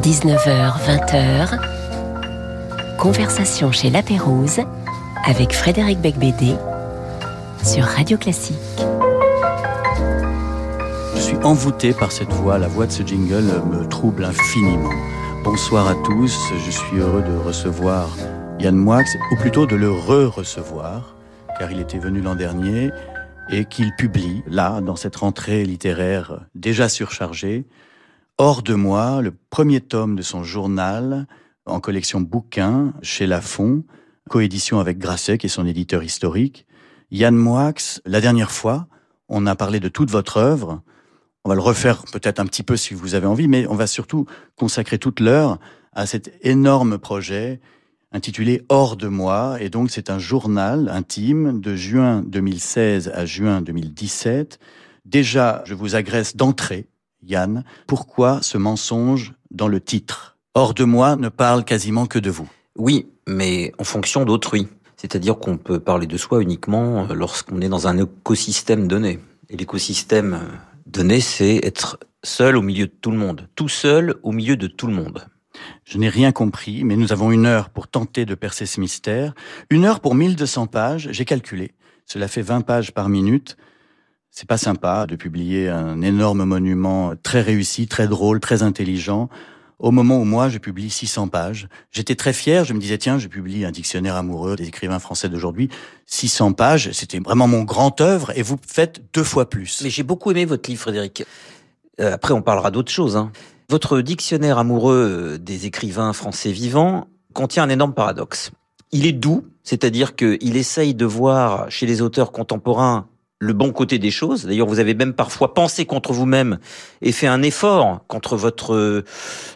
19h, 20h, conversation chez La Pérouse avec Frédéric Becbédé sur Radio Classique. Je suis envoûté par cette voix, la voix de ce jingle me trouble infiniment. Bonsoir à tous, je suis heureux de recevoir Yann Moix, ou plutôt de le re-recevoir, car il était venu l'an dernier et qu'il publie, là, dans cette rentrée littéraire déjà surchargée, Hors de moi, le premier tome de son journal, en collection bouquins, chez Lafon, coédition avec Grasset, qui est son éditeur historique. Yann Moix, la dernière fois, on a parlé de toute votre œuvre. On va le refaire peut-être un petit peu si vous avez envie, mais on va surtout consacrer toute l'heure à cet énorme projet intitulé Hors de moi. Et donc, c'est un journal intime de juin 2016 à juin 2017. Déjà, je vous agresse d'entrée Yann, pourquoi ce mensonge dans le titre? Hors de moi ne parle quasiment que de vous. Oui, mais en fonction d'autrui. C'est-à-dire qu'on peut parler de soi uniquement euh, lorsqu'on est dans un écosystème donné. Et l'écosystème euh, donné, c'est être seul au milieu de tout le monde. Tout seul au milieu de tout le monde. Je n'ai rien compris, mais nous avons une heure pour tenter de percer ce mystère. Une heure pour 1200 pages, j'ai calculé. Cela fait 20 pages par minute. C'est pas sympa de publier un énorme monument très réussi, très drôle, très intelligent. Au moment où moi, je publie 600 pages, j'étais très fier. Je me disais, tiens, je publie un dictionnaire amoureux des écrivains français d'aujourd'hui. 600 pages, c'était vraiment mon grand œuvre et vous faites deux fois plus. Mais j'ai beaucoup aimé votre livre, Frédéric. Euh, après, on parlera d'autres choses. Hein. Votre dictionnaire amoureux des écrivains français vivants contient un énorme paradoxe. Il est doux, c'est-à-dire qu'il essaye de voir chez les auteurs contemporains le bon côté des choses. D'ailleurs, vous avez même parfois pensé contre vous-même et fait un effort contre votre euh,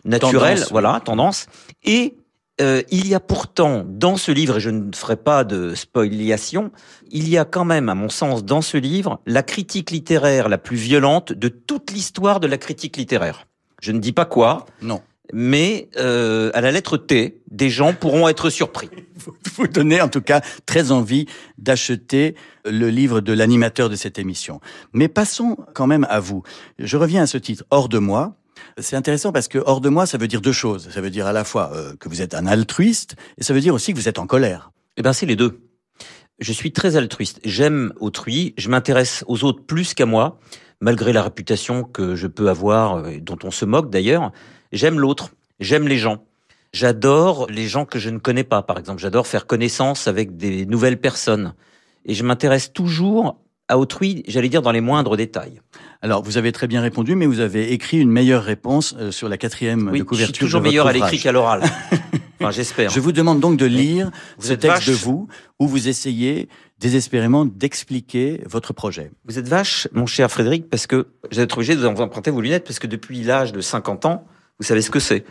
naturel, voilà, tendance. Et euh, il y a pourtant dans ce livre, et je ne ferai pas de spoliation, il y a quand même, à mon sens, dans ce livre, la critique littéraire la plus violente de toute l'histoire de la critique littéraire. Je ne dis pas quoi. Non mais euh, à la lettre T, des gens pourront être surpris. Vous donnez en tout cas très envie d'acheter le livre de l'animateur de cette émission. Mais passons quand même à vous. Je reviens à ce titre, Hors de moi. C'est intéressant parce que hors de moi, ça veut dire deux choses. Ça veut dire à la fois euh, que vous êtes un altruiste et ça veut dire aussi que vous êtes en colère. Eh ben, c'est les deux. Je suis très altruiste. J'aime autrui. Je m'intéresse aux autres plus qu'à moi, malgré la réputation que je peux avoir, euh, dont on se moque d'ailleurs. J'aime l'autre, j'aime les gens. J'adore les gens que je ne connais pas, par exemple. J'adore faire connaissance avec des nouvelles personnes. Et je m'intéresse toujours à autrui, j'allais dire dans les moindres détails. Alors, vous avez très bien répondu, mais vous avez écrit une meilleure réponse euh, sur la quatrième de couverture. Je suis toujours meilleur à l'écrit qu'à l'oral. enfin, j'espère. Je vous demande donc de lire ce texte de vous, où vous essayez désespérément d'expliquer votre projet. Vous êtes vache, mon cher Frédéric, parce que vous êtes obligé de vous emprunter vos lunettes, parce que depuis l'âge de 50 ans, vous savez ce que c'est.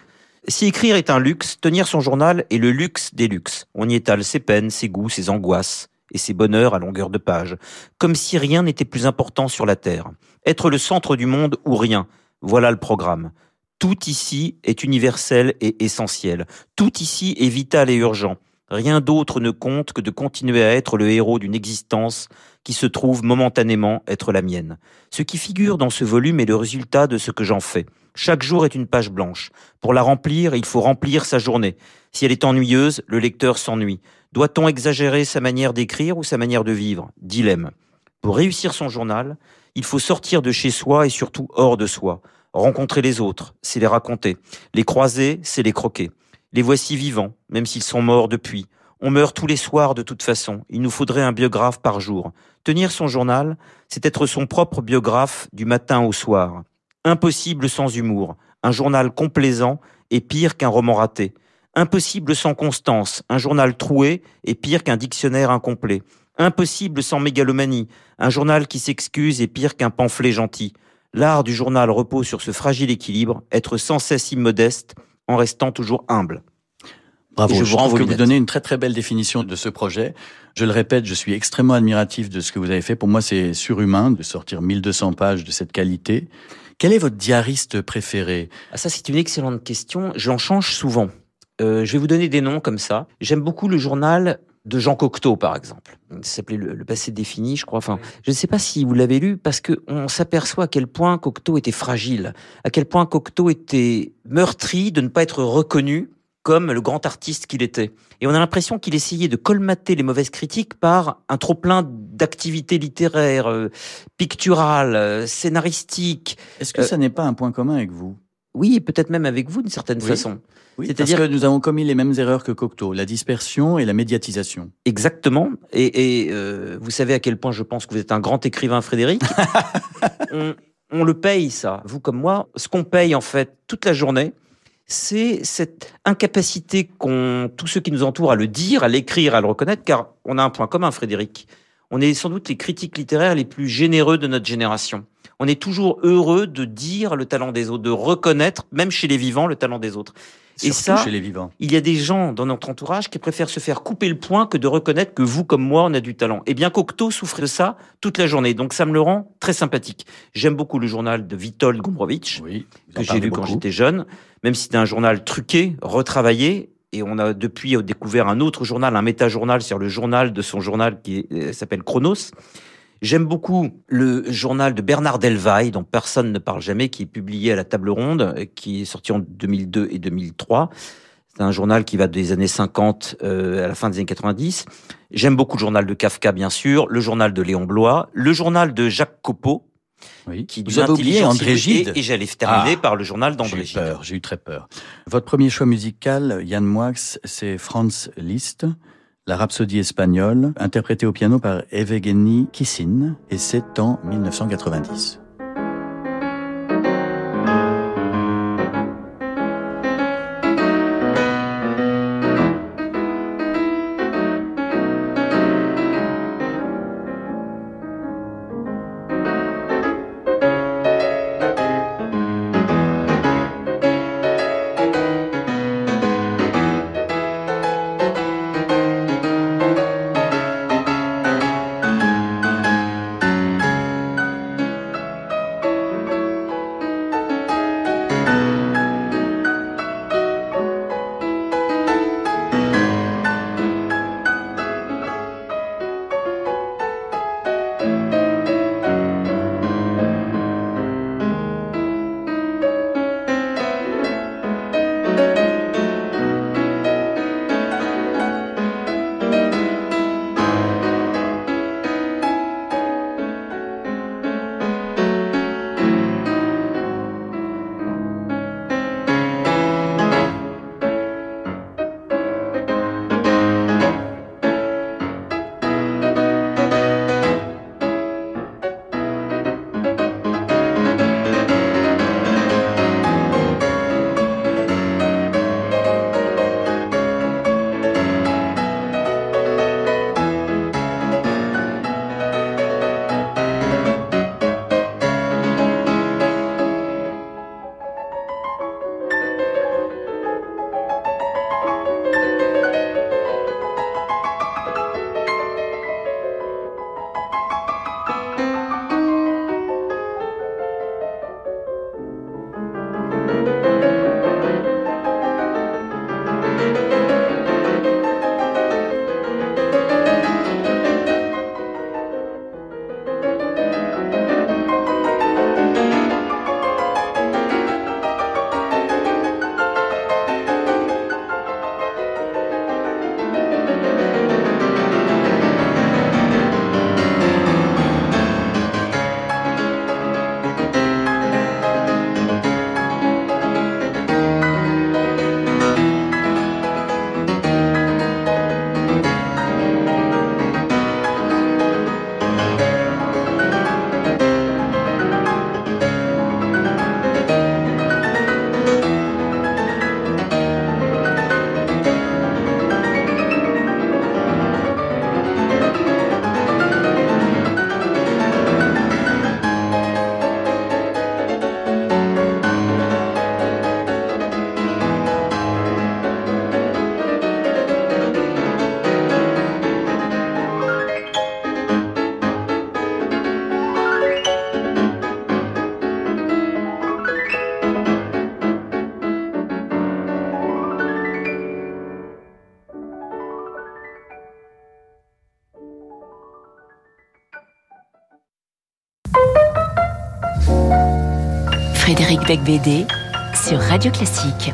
Si écrire est un luxe, tenir son journal est le luxe des luxes. On y étale ses peines, ses goûts, ses angoisses et ses bonheurs à longueur de page, comme si rien n'était plus important sur la Terre. Être le centre du monde ou rien, voilà le programme. Tout ici est universel et essentiel. Tout ici est vital et urgent. Rien d'autre ne compte que de continuer à être le héros d'une existence qui se trouve momentanément être la mienne. Ce qui figure dans ce volume est le résultat de ce que j'en fais. Chaque jour est une page blanche. Pour la remplir, il faut remplir sa journée. Si elle est ennuyeuse, le lecteur s'ennuie. Doit-on exagérer sa manière d'écrire ou sa manière de vivre? Dilemme. Pour réussir son journal, il faut sortir de chez soi et surtout hors de soi. Rencontrer les autres, c'est les raconter. Les croiser, c'est les croquer. Les voici vivants, même s'ils sont morts depuis. On meurt tous les soirs de toute façon. Il nous faudrait un biographe par jour. Tenir son journal, c'est être son propre biographe du matin au soir. Impossible sans humour. Un journal complaisant est pire qu'un roman raté. Impossible sans constance. Un journal troué est pire qu'un dictionnaire incomplet. Impossible sans mégalomanie. Un journal qui s'excuse est pire qu'un pamphlet gentil. L'art du journal repose sur ce fragile équilibre, être sans cesse immodeste, en restant toujours humble. Bravo, je, vous trouve que vous donnez une très très belle définition de ce projet. Je le répète, je suis extrêmement admiratif de ce que vous avez fait. Pour moi, c'est surhumain de sortir 1200 pages de cette qualité. Quel est votre diariste préféré? Ah, Ça, c'est une excellente question. J'en change souvent. Euh, je vais vous donner des noms comme ça. J'aime beaucoup le journal de Jean Cocteau, par exemple. Ça s'appelait le, passé défini, je crois. Enfin, je ne sais pas si vous l'avez lu, parce qu'on s'aperçoit à quel point Cocteau était fragile, à quel point Cocteau était meurtri de ne pas être reconnu comme le grand artiste qu'il était. Et on a l'impression qu'il essayait de colmater les mauvaises critiques par un trop-plein d'activités littéraires, euh, picturales, euh, scénaristiques. Est-ce que ça n'est pas un point commun avec vous? Oui, peut-être même avec vous d'une certaine façon. Oui, C'est-à-dire que nous avons commis les mêmes erreurs que Cocteau, la dispersion et la médiatisation. Exactement. Et, euh, vous savez à quel point je pense que vous êtes un grand écrivain, Frédéric. on, on le paye, ça. Vous comme moi, ce qu'on paye en fait toute la journée, c'est cette incapacité qu'ont tous ceux qui nous entourent à le dire, à l'écrire, à le reconnaître, car on a un point commun, Frédéric. On est sans doute les critiques littéraires les plus généreux de notre génération on est toujours heureux de dire le talent des autres, de reconnaître, même chez les vivants, le talent des autres. Et ça, chez les vivants. il y a des gens dans notre entourage qui préfèrent se faire couper le poing que de reconnaître que vous, comme moi, on a du talent. Eh bien, Cocteau souffre de ça toute la journée. Donc, ça me le rend très sympathique. J'aime beaucoup le journal de Witold Gombrowicz, que j'ai lu quand j'étais jeune, même si c'était un journal truqué, retravaillé, et on a depuis découvert un autre journal, un méta-journal sur le journal de son journal qui euh, s'appelle Chronos. J'aime beaucoup le journal de Bernard Delvaille, dont personne ne parle jamais, qui est publié à la table ronde, qui est sorti en 2002 et 2003. C'est un journal qui va des années 50 euh, à la fin des années 90. J'aime beaucoup le journal de Kafka, bien sûr, le journal de Léon Blois, le journal de Jacques Copeau, oui. Qui Vous avez oublié André Gide. Et, j'allais terminer ah. par le journal d'André Gide. J'ai eu peur, j'ai eu très peur. Votre premier choix musical, Yann Moix, c'est Franz Liszt la rhapsodie espagnole, interprétée au piano par Evgeny Kissin, et c'est en 1990. Becbédé sur Radio Classique.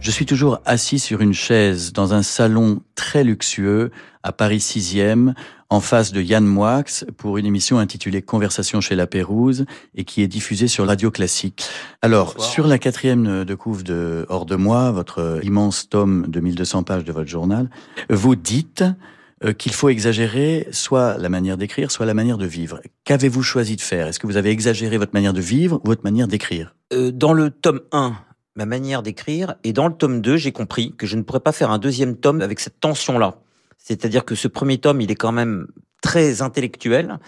Je suis toujours assis sur une chaise dans un salon très luxueux à Paris 6e, en face de Yann Moix, pour une émission intitulée Conversation chez la Pérouse et qui est diffusée sur Radio Classique. Alors, sur la quatrième de couve de Hors de moi, votre immense tome de 1200 pages de votre journal, vous dites euh, qu'il faut exagérer soit la manière d'écrire, soit la manière de vivre. Qu'avez-vous choisi de faire? Est-ce que vous avez exagéré votre manière de vivre ou votre manière d'écrire? Euh, Dans le tome 1, ma manière d'écrire, et dans le tome 2, j'ai compris que je ne pourrais pas faire un deuxième tome avec cette tension-là. C'est-à-dire que ce premier tome, il est quand même très intellectuel,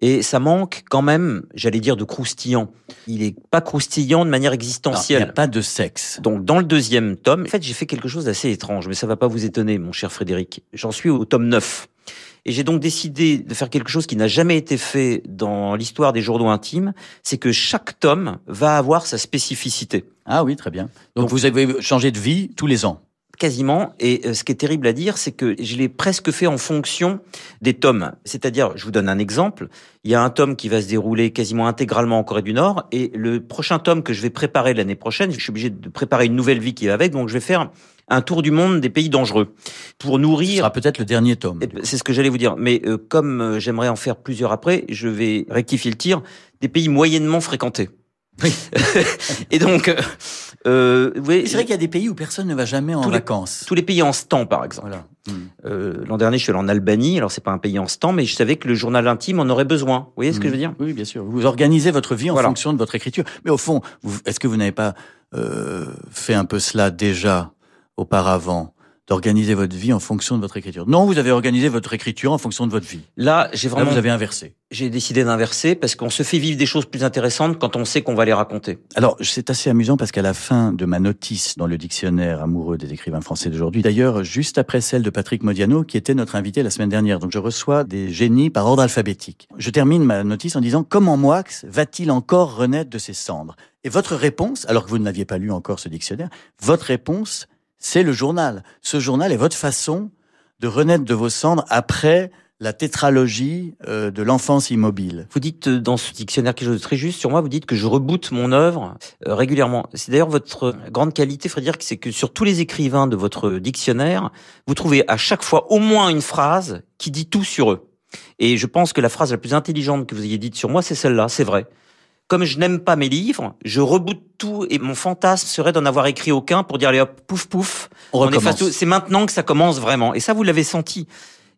et ça manque quand même, j'allais dire, de croustillant. Il est pas croustillant de manière existentielle. Il n'y a pas de sexe. Donc, dans le deuxième tome, en fait, j'ai fait quelque chose d'assez étrange, mais ça va pas vous étonner, mon cher Frédéric. J'en suis au tome 9. Et j'ai donc décidé de faire quelque chose qui n'a jamais été fait dans l'histoire des journaux intimes, c'est que chaque tome va avoir sa spécificité. Ah oui, très bien. Donc, donc vous avez changé de vie tous les ans quasiment. Et euh, ce qui est terrible à dire, c'est que je l'ai presque fait en fonction des tomes. C'est-à-dire, je vous donne un exemple. Il y a un tome qui va se dérouler quasiment intégralement en Corée du Nord, et le prochain tome que je vais préparer l'année prochaine, je suis obligé de préparer une nouvelle vie qui va avec, donc je vais faire un tour du monde des pays dangereux pour nourrir. Ce sera peut-être le dernier tome. C'est ce que j'allais vous dire. Mais euh, comme euh, j'aimerais en faire plusieurs après, je vais rectifier le tir des pays moyennement fréquentés. Oui. et donc, euh, euh c'est vrai qu'il y a des pays où personne ne va jamais en vacances. tous les pays en stand, par exemple. Voilà. Euh, L'an dernier, je suis allé en Albanie. Alors, c'est pas un pays en stand, mais je savais que le journal intime en aurait besoin. Vous voyez ce que je veux dire? Oui, bien sûr. Vous organisez votre vie en fonction de votre écriture. Mais au fond, est-ce que vous n'avez pas euh, fait un peu cela déjà auparavant? D'organiser votre vie en fonction de votre écriture. Non, vous avez organisé votre écriture en fonction de votre vie. Là, j'ai vraiment. Là, vous avez inversé. J'ai décidé d'inverser parce qu'on se fait vivre des choses plus intéressantes quand on sait qu'on va les raconter. Alors, c'est assez amusant parce qu'à la fin de ma notice dans le dictionnaire amoureux des écrivains français d'aujourd'hui, d'ailleurs, juste après celle de Patrick Modiano, qui était notre invité la semaine dernière, donc je reçois des génies par ordre alphabétique. Je termine ma notice en disant comment Moix va-t-il encore renaître de ses cendres? Et votre réponse, alors que vous n'aviez pas lu encore ce dictionnaire, votre réponse c'est le journal. Ce journal est votre façon de renaître de vos cendres après la tétralogie euh, de l'enfance immobile. Vous dites euh, dans ce dictionnaire quelque chose de très juste sur moi, vous dites que je reboote mon œuvre euh, régulièrement. C'est d'ailleurs votre grande qualité, Frédéric, c'est que sur tous les écrivains de votre dictionnaire, vous trouvez à chaque fois au moins une phrase qui dit tout sur eux. Et je pense que la phrase la plus intelligente que vous ayez dite sur moi, c'est celle-là, c'est vrai comme je n'aime pas mes livres, je reboot tout et mon fantasme serait d'en avoir écrit aucun pour dire allez hop, pouf pouf, on, C'est maintenant que ça commence vraiment. Et ça, vous l'avez senti.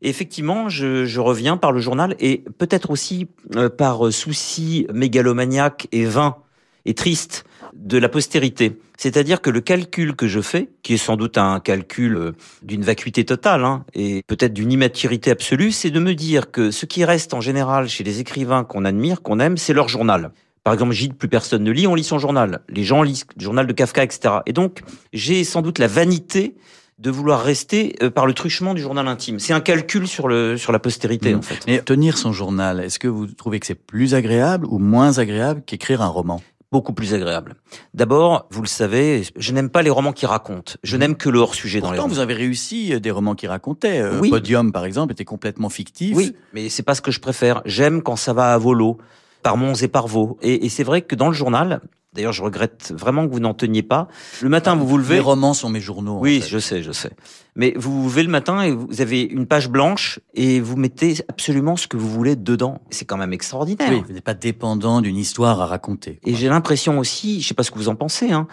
effectivement, je, je, reviens par le journal et peut-être aussi euh, par souci mégalomaniaque et vain et triste de la postérité. C'est-à-dire que le calcul que je fais, qui est sans doute un calcul euh, d'une vacuité totale hein, et peut-être d'une immaturité absolue, c'est de me dire que ce qui reste en général chez les écrivains qu'on admire, qu'on aime, c'est leur journal. Par exemple, Gide, plus personne ne lit, on lit son journal. Les gens lisent le journal de Kafka, etc. Et donc, j'ai sans doute la vanité de vouloir rester euh, par le truchement du journal intime. C'est un calcul sur le sur la postérité, mmh. en fait. Mais tenir son journal, est-ce que vous trouvez que c'est plus agréable ou moins agréable qu'écrire un roman? Beaucoup plus agréable. D'abord, vous le savez, je n'aime pas les romans qui racontent. Je mmh. n'aime que le hors-sujet dans les romans. vous avez réussi euh, des romans qui racontaient. Euh, oui. Podium, par exemple, était complètement fictif. Oui, mais c'est pas ce que je préfère. J'aime quand ça va à volo par Mons et par Vaux. Et, c'est vrai que dans le journal, D'ailleurs, je regrette vraiment que vous n'en teniez pas. Le matin, vous vous levez. Les romans sont mes journaux. Oui, je sais, je sais. Mais vous vous levez le matin et vous avez une page blanche et vous mettez absolument ce que vous voulez dedans. C'est quand même extraordinaire. Oui, vous n'êtes pas dépendant d'une histoire à raconter. Et j'ai l'impression aussi, je sais pas ce que vous en pensez, hein,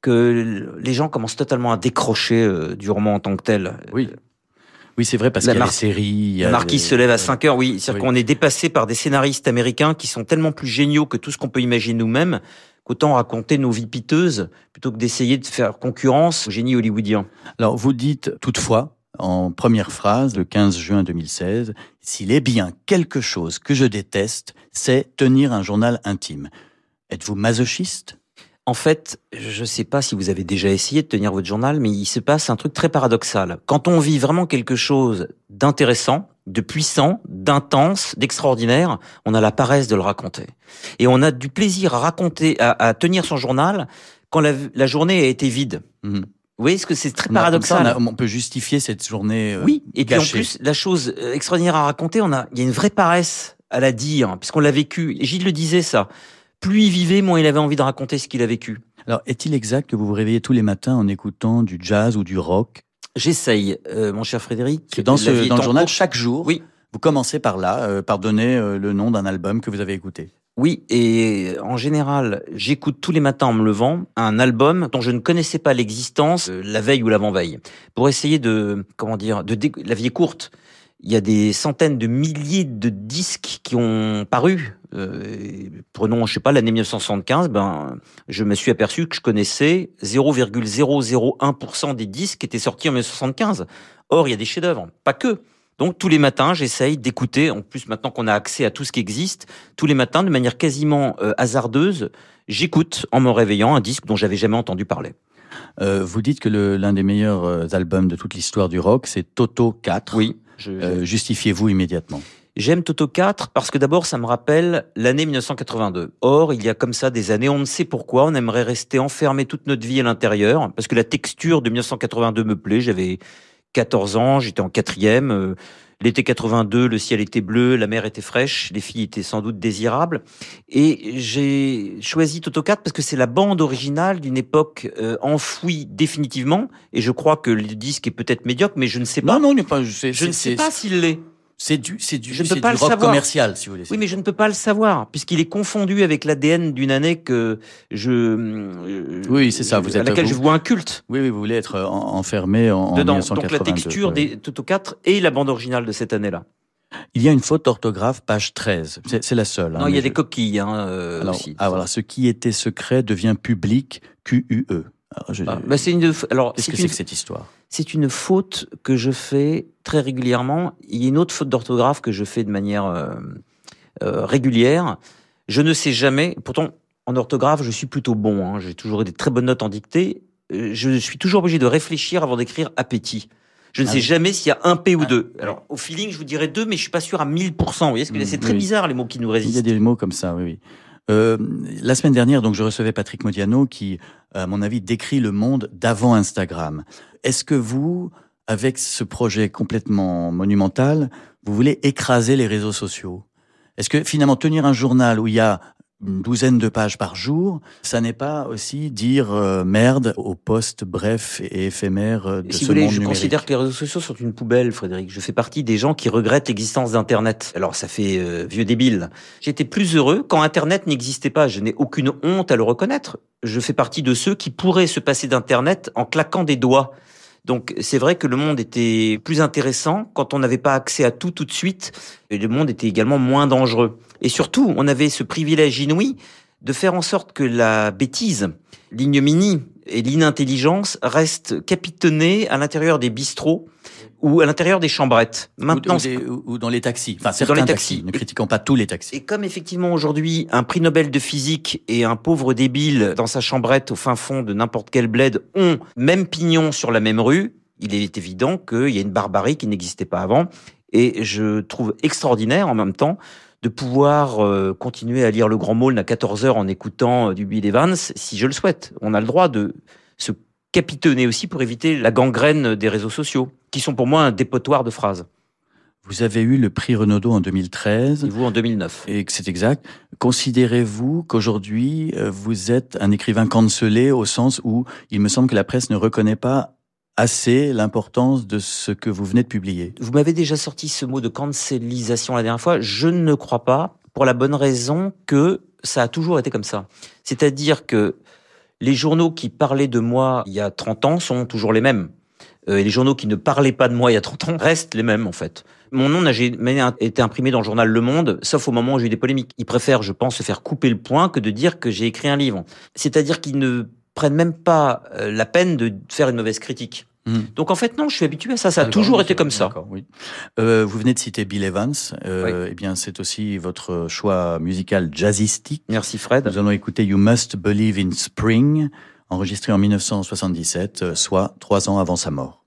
que les gens commencent totalement à décrocher euh, du roman en tant que tel. Oui. Oui, c'est vrai, parce qu'il y a les séries. La marquise se lève à 5 heures, oui. C'est-à-dire qu'on est dépassé par des scénaristes américains qui sont tellement plus géniaux que tout ce qu'on peut imaginer nous-mêmes, qu'autant raconter nos vies piteuses plutôt que d'essayer de faire concurrence au génie hollywoodien. Alors, vous dites toutefois, en première phrase, le 15 juin 2016, s'il est bien quelque chose que je déteste, c'est tenir un journal intime. Êtes-vous masochiste? En fait, je ne sais pas si vous avez déjà essayé de tenir votre journal, mais il se passe un truc très paradoxal. Quand on vit vraiment quelque chose d'intéressant, de puissant, d'intense, d'extraordinaire, on a la paresse de le raconter. Et on a du plaisir à raconter, à, tenir son journal quand la, journée a été vide. Mhm. Vous voyez ce que c'est très paradoxal. on, peut justifier cette journée. Euh, oui, et puis en plus, la chose euh, extraordinaire à raconter, on a, il y a une vraie paresse à la dire, puisqu'on l'a vécu. Et Gilles le disait ça. Plus il vivait, moins il avait envie de raconter ce qu'il a vécu. Alors, est-il exact que vous vous réveillez tous les matins en écoutant du jazz ou du rock? J'essaye, euh, mon cher Frédéric. Dans, ce, dans le journal, cours. chaque jour, Oui. vous commencez par là, euh, par donner euh, le nom d'un album que vous avez écouté. Oui, et en général, j'écoute tous les matins en me levant un album dont je ne connaissais pas l'existence la veille ou l'avant-veille, pour essayer de, comment dire, de la vie est courte. Il y a des centaines de milliers de disques qui ont paru. Euh, prenons, je sais pas, l'année 1975, ben, je me suis aperçu que je connaissais 0,001% des disques qui étaient sortis en 1975. Or, il y a des chefs-d'œuvre, pas que. Donc tous les matins, j'essaye d'écouter. En plus, maintenant qu'on a accès à tout ce qui existe, tous les matins, de manière quasiment euh, hasardeuse, j'écoute en me réveillant un disque dont j'avais jamais entendu parler. Euh, vous dites que l'un des meilleurs albums de toute l'histoire du rock, c'est Toto 4. Oui. Je, Euh, Justifiez-vous immédiatement? J'aime Toto 4 parce que d'abord, ça me rappelle l'année 1982. Or, il y a comme ça des années, on ne sait pourquoi, on aimerait rester enfermé toute notre vie à l'intérieur, parce que la texture de 1982 me plaît. J'avais 14 ans, j'étais en quatrième. euh, L'été 82, le ciel était bleu, la mer était fraîche, les filles étaient sans doute désirables. Et j'ai choisi Toto 4 parce que c'est la bande originale d'une époque euh, enfouie définitivement. Et je crois que le disque est peut-être médiocre, mais je ne sais pas. Non, non, il n'est pas. c'est- je ne sais pas s'il l'est. C'est du, c'est du, Je ne c'est peux pas le rock savoir. commercial, si vous voulez. Oui, mais je ne peux pas le savoir, puisqu'il est confondu avec l'ADN d'une année que je. euh, Oui, c'est ça, vous à êtes- laquelle vous- je vois un culte Oui, oui, vous voulez être euh, en- enfermé en, dedans. 1982. Donc la texture des Toto 4 et la bande originale de cette année-là. Il y a une faute d'orthographe, page 13. C'est la seule. hein, non, il y a des coquilles hein, euh, Alors, aussi. ah, voilà, ce qui était secret devient public, QUE. Ah, bah, c'est une. Alors, Qu'est-ce que c'est que cette histoire? c'est une faute que je fais très régulièrement. Il y a une autre faute d'orthographe que je fais de manière euh, euh, régulière. Je ne sais jamais. Pourtant, en orthographe, je suis plutôt bon. hein. J'ai toujours eu des très bonnes notes en dictée. Euh, Je suis toujours obligé de réfléchir avant d'écrire appétit. Je ne Ah sais oui. jamais s'il y a un P ou Ah, deux. Alors, au feeling, je vous dirais deux, mais je suis pas sûr à 1000%. Vous voyez ce que Mm, c'est très oui. bizarre les mots qui nous Il y a résistent. des mots comme ça, oui. oui. Euh, la semaine dernière, donc, je recevais Patrick Modiano qui, à mon avis, décrit le monde d'avant Instagram. Est-ce que vous, avec ce projet complètement monumental, vous voulez écraser les réseaux sociaux? Est-ce que finalement tenir un journal où il y a une douzaine de pages par jour, ça n'est pas aussi dire euh, merde aux postes brefs et éphémères euh, de Si ce vous voulez, monde je numérique considère que les réseaux sociaux sont une poubelle, Frédéric. Je fais partie des gens qui regrettent l'existence d'Internet. Alors, ça fait euh, vieux débile. J'étais plus heureux quand Internet n'existait pas. Je n'ai aucune honte à le reconnaître. Je fais partie de ceux qui pourraient se passer d'Internet en claquant des doigts. Donc, c'est vrai que le monde était plus intéressant quand on n'avait pas accès à tout tout de suite. Et le monde était également moins dangereux. Et surtout, on avait ce privilège inouï de faire en sorte que la bêtise, l'ignominie et l'inintelligence restent capitonnées à l'intérieur des bistrots ou à l'intérieur des chambrettes. Maintenant, ou des- ou- ou dans les taxis. Enfin, Dans certains les taxis. taxis. Ne critiquons pas tous les taxis. et comme effectivement aujourd'hui un prix Nobel de physique et un pauvre débile dans sa chambrette au fin fond de n'importe quel bled ont même pignon sur la même rue, il est évident qu'il y a une barbarie qui n'existait pas avant. Et je trouve extraordinaire en même temps de pouvoir euh, continuer à lire Le Grand Maulne à 14 heures en écoutant euh, du Bill Evans, si je le souhaite. On a le droit de se capitonner aussi pour éviter la gangrène des réseaux sociaux, qui sont pour moi un dépotoir de phrases. Vous avez eu le prix Renaudot en 2013. Et vous en 2009 Et c'est exact. Considérez-vous qu'aujourd'hui, euh, vous êtes un écrivain cancelé au sens où il me semble que la presse ne reconnaît pas assez l'importance de ce que vous venez de publier? Vous m'avez déjà sorti ce mot de cancelisation la dernière fois. Je ne crois pas, pour la bonne raison que ça a toujours été comme ça. C'est-à-dire que les journaux qui parlaient de moi il y a 30 ans sont toujours les mêmes. Euh, et les journaux qui ne parlaient pas de moi il y a 30 ans restent les mêmes, en fait. Mon nom n'a jamais été imprimé dans le journal Le Monde, sauf au moment où j'ai eu des polémiques. Ils préfèrent, je pense, se faire couper le poing que de dire que j'ai écrit un livre. C'est-à-dire qu'ils ne prennent même pas euh, la peine de faire une mauvaise critique. Hmm. Donc en fait, non, je suis habitué à ça. Ça a toujours été comme ça. Oui. Euh, vous venez de citer Bill Evans. Euh, Eh bien, c'est aussi votre choix musical jazzistique. Merci Fred. Nous allons écouter You Must Believe in Spring, enregistré en 1977, euh, soit trois ans avant sa mort.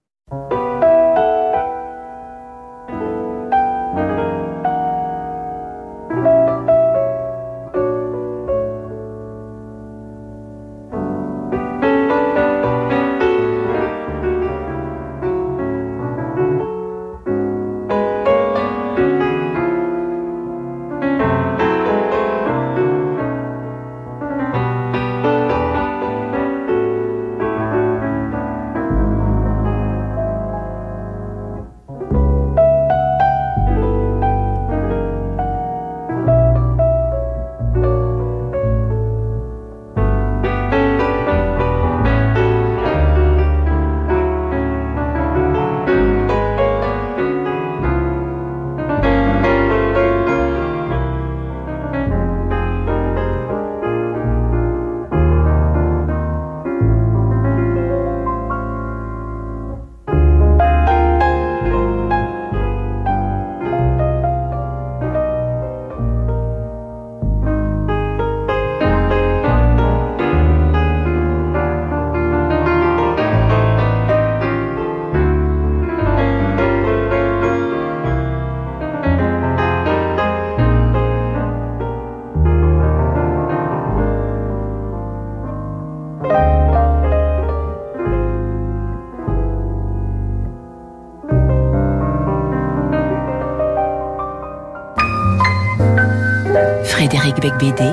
Frédéric Becbédé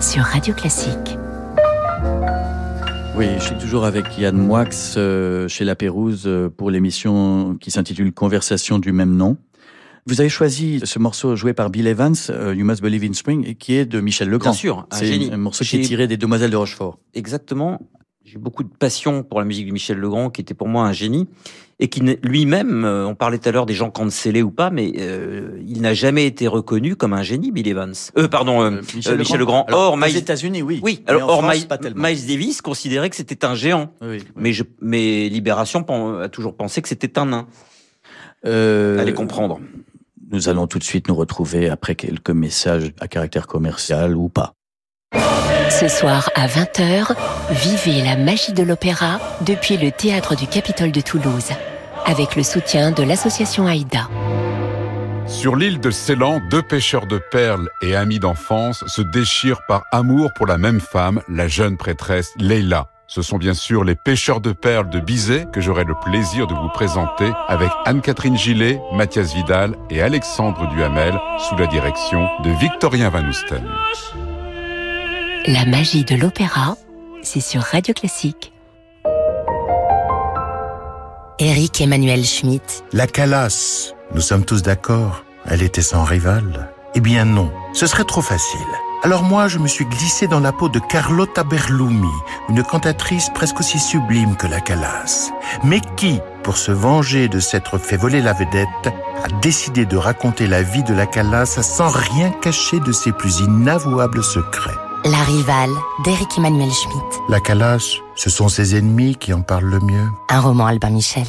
sur Radio Classique. Oui, je suis toujours avec Yann Moix euh, chez La Pérouse euh, pour l'émission qui s'intitule Conversation du même nom. Vous avez choisi ce morceau joué par Bill Evans, euh, You Must Believe in Spring, qui est de Michel Legrand. Bien sûr, un C'est génie. un morceau qui est tiré des Demoiselles de Rochefort. Exactement. J'ai beaucoup de passion pour la musique de Michel Legrand, qui était pour moi un génie, et qui lui-même, euh, on parlait tout à l'heure des gens cancellés ou pas, mais euh, il n'a jamais été reconnu comme un génie, Bill Evans. Euh, pardon, euh, euh, Michel, Legrand. Alors, Or, aux Miles, États-Unis, oui. oui, Mais alors en or, France, Miles, pas tellement. Miles Davis considérait que c'était un géant, Oui, oui. mais, je, mais Libération a toujours pensé que c'était un nain. Euh, Allez comprendre. Nous allons tout de suite nous retrouver après quelques messages à caractère commercial ou pas. Ce soir à 20h, vivez la magie de l'opéra depuis le théâtre du Capitole de Toulouse, avec le soutien de l'association AIDA. Sur l'île de Ceylan, deux pêcheurs de perles et amis d'enfance se déchirent par amour pour la même femme, la jeune prêtresse Leila. Ce sont bien sûr les pêcheurs de perles de Bizet que j'aurai le plaisir de vous présenter avec Anne-Catherine Gillet, Mathias Vidal et Alexandre Duhamel sous la direction de Victorien Van. La magie de l'opéra, c'est sur Radio Classique. Eric Emmanuel Schmitt, La Calas, nous sommes tous d'accord, elle était sans rival. Eh bien non, ce serait trop facile. Alors moi, je me suis glissé dans la peau de Carlotta Berlumi, une cantatrice presque aussi sublime que la Calas. Mais qui, pour se venger de s'être fait voler la vedette, a décidé de raconter la vie de la Calas sans rien cacher de ses plus inavouables secrets? La rivale d'Eric Emmanuel Schmitt, La Calas, ce sont ses ennemis qui en parlent le mieux. un roman Albin Michel.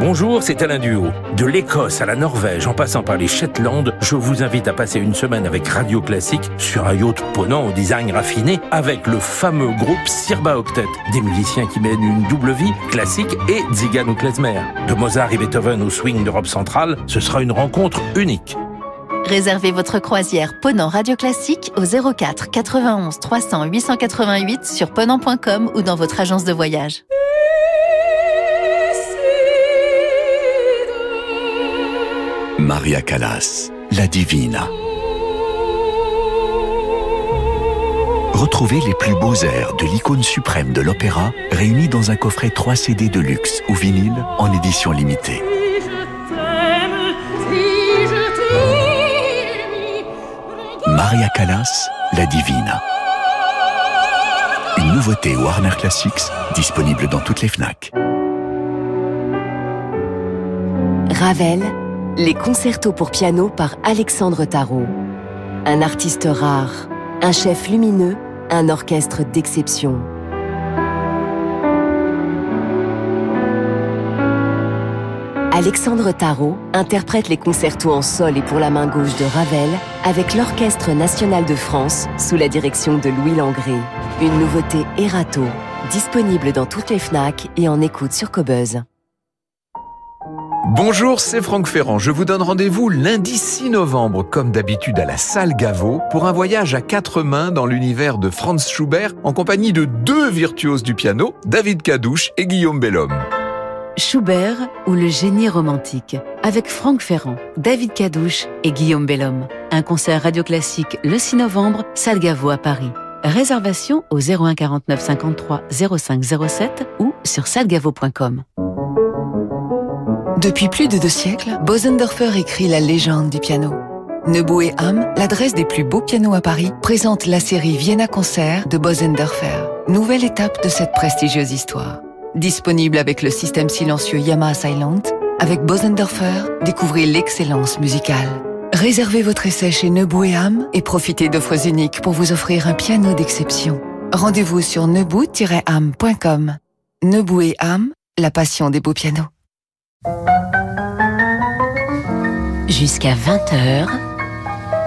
Bonjour, c'est Alain Duo. De l'Écosse à la Norvège, en passant par les Shetland, je vous invite à passer une semaine avec Radio Classique sur un yacht ponant au design raffiné avec le fameux groupe Sirba Octet. Des musiciens qui mènent une double vie, classique et Zigan ou Klezmer. De Mozart et Beethoven au swing d'Europe centrale, ce sera une rencontre unique. Réservez votre croisière Ponant Radio Classique au 04 91 300 888 sur ponant.com ou dans votre agence de voyage. Maria Callas, la Divina. Retrouvez les plus beaux airs de l'icône suprême de l'opéra réunis dans un coffret 3 CD de luxe ou vinyle en édition limitée. Maria Callas, la Divina. Une nouveauté Warner Classics disponible dans toutes les FNAC. Ravel, les concertos pour piano par Alexandre Tarot. Un artiste rare, un chef lumineux, un orchestre d'exception. Alexandre Tarot interprète les concertos en sol et pour la main gauche de Ravel avec l'Orchestre national de France sous la direction de Louis Langrée. Une nouveauté Erato, disponible dans toutes les FNAC et en écoute sur Cobuzz. Bonjour, c'est Franck Ferrand. Je vous donne rendez-vous lundi 6 novembre, comme d'habitude à la salle Gaveau, pour un voyage à quatre mains dans l'univers de Franz Schubert, en compagnie de deux virtuoses du piano, David Cadouche et Guillaume Bellhomme. Schubert ou le génie romantique, avec Franck Ferrand, David Cadouche et Guillaume Bellhomme. Un concert radio classique le 6 novembre, salle Gaveau à Paris. Réservation au 01 49 53 05 07 ou sur salgavo.com. Depuis plus de deux siècles, Bosendorfer écrit la légende du piano. Nebu et Ham, l'adresse des plus beaux pianos à Paris, présente la série Vienna Concert de Bosendorfer, nouvelle étape de cette prestigieuse histoire. Disponible avec le système silencieux Yamaha Silent, avec Bosendorfer, découvrez l'excellence musicale. Réservez votre essai chez Nebu et Ham et profitez d'offres uniques pour vous offrir un piano d'exception. Rendez-vous sur nebu-ham.com. Nebu et Ham, la passion des beaux pianos. Jusqu'à 20h,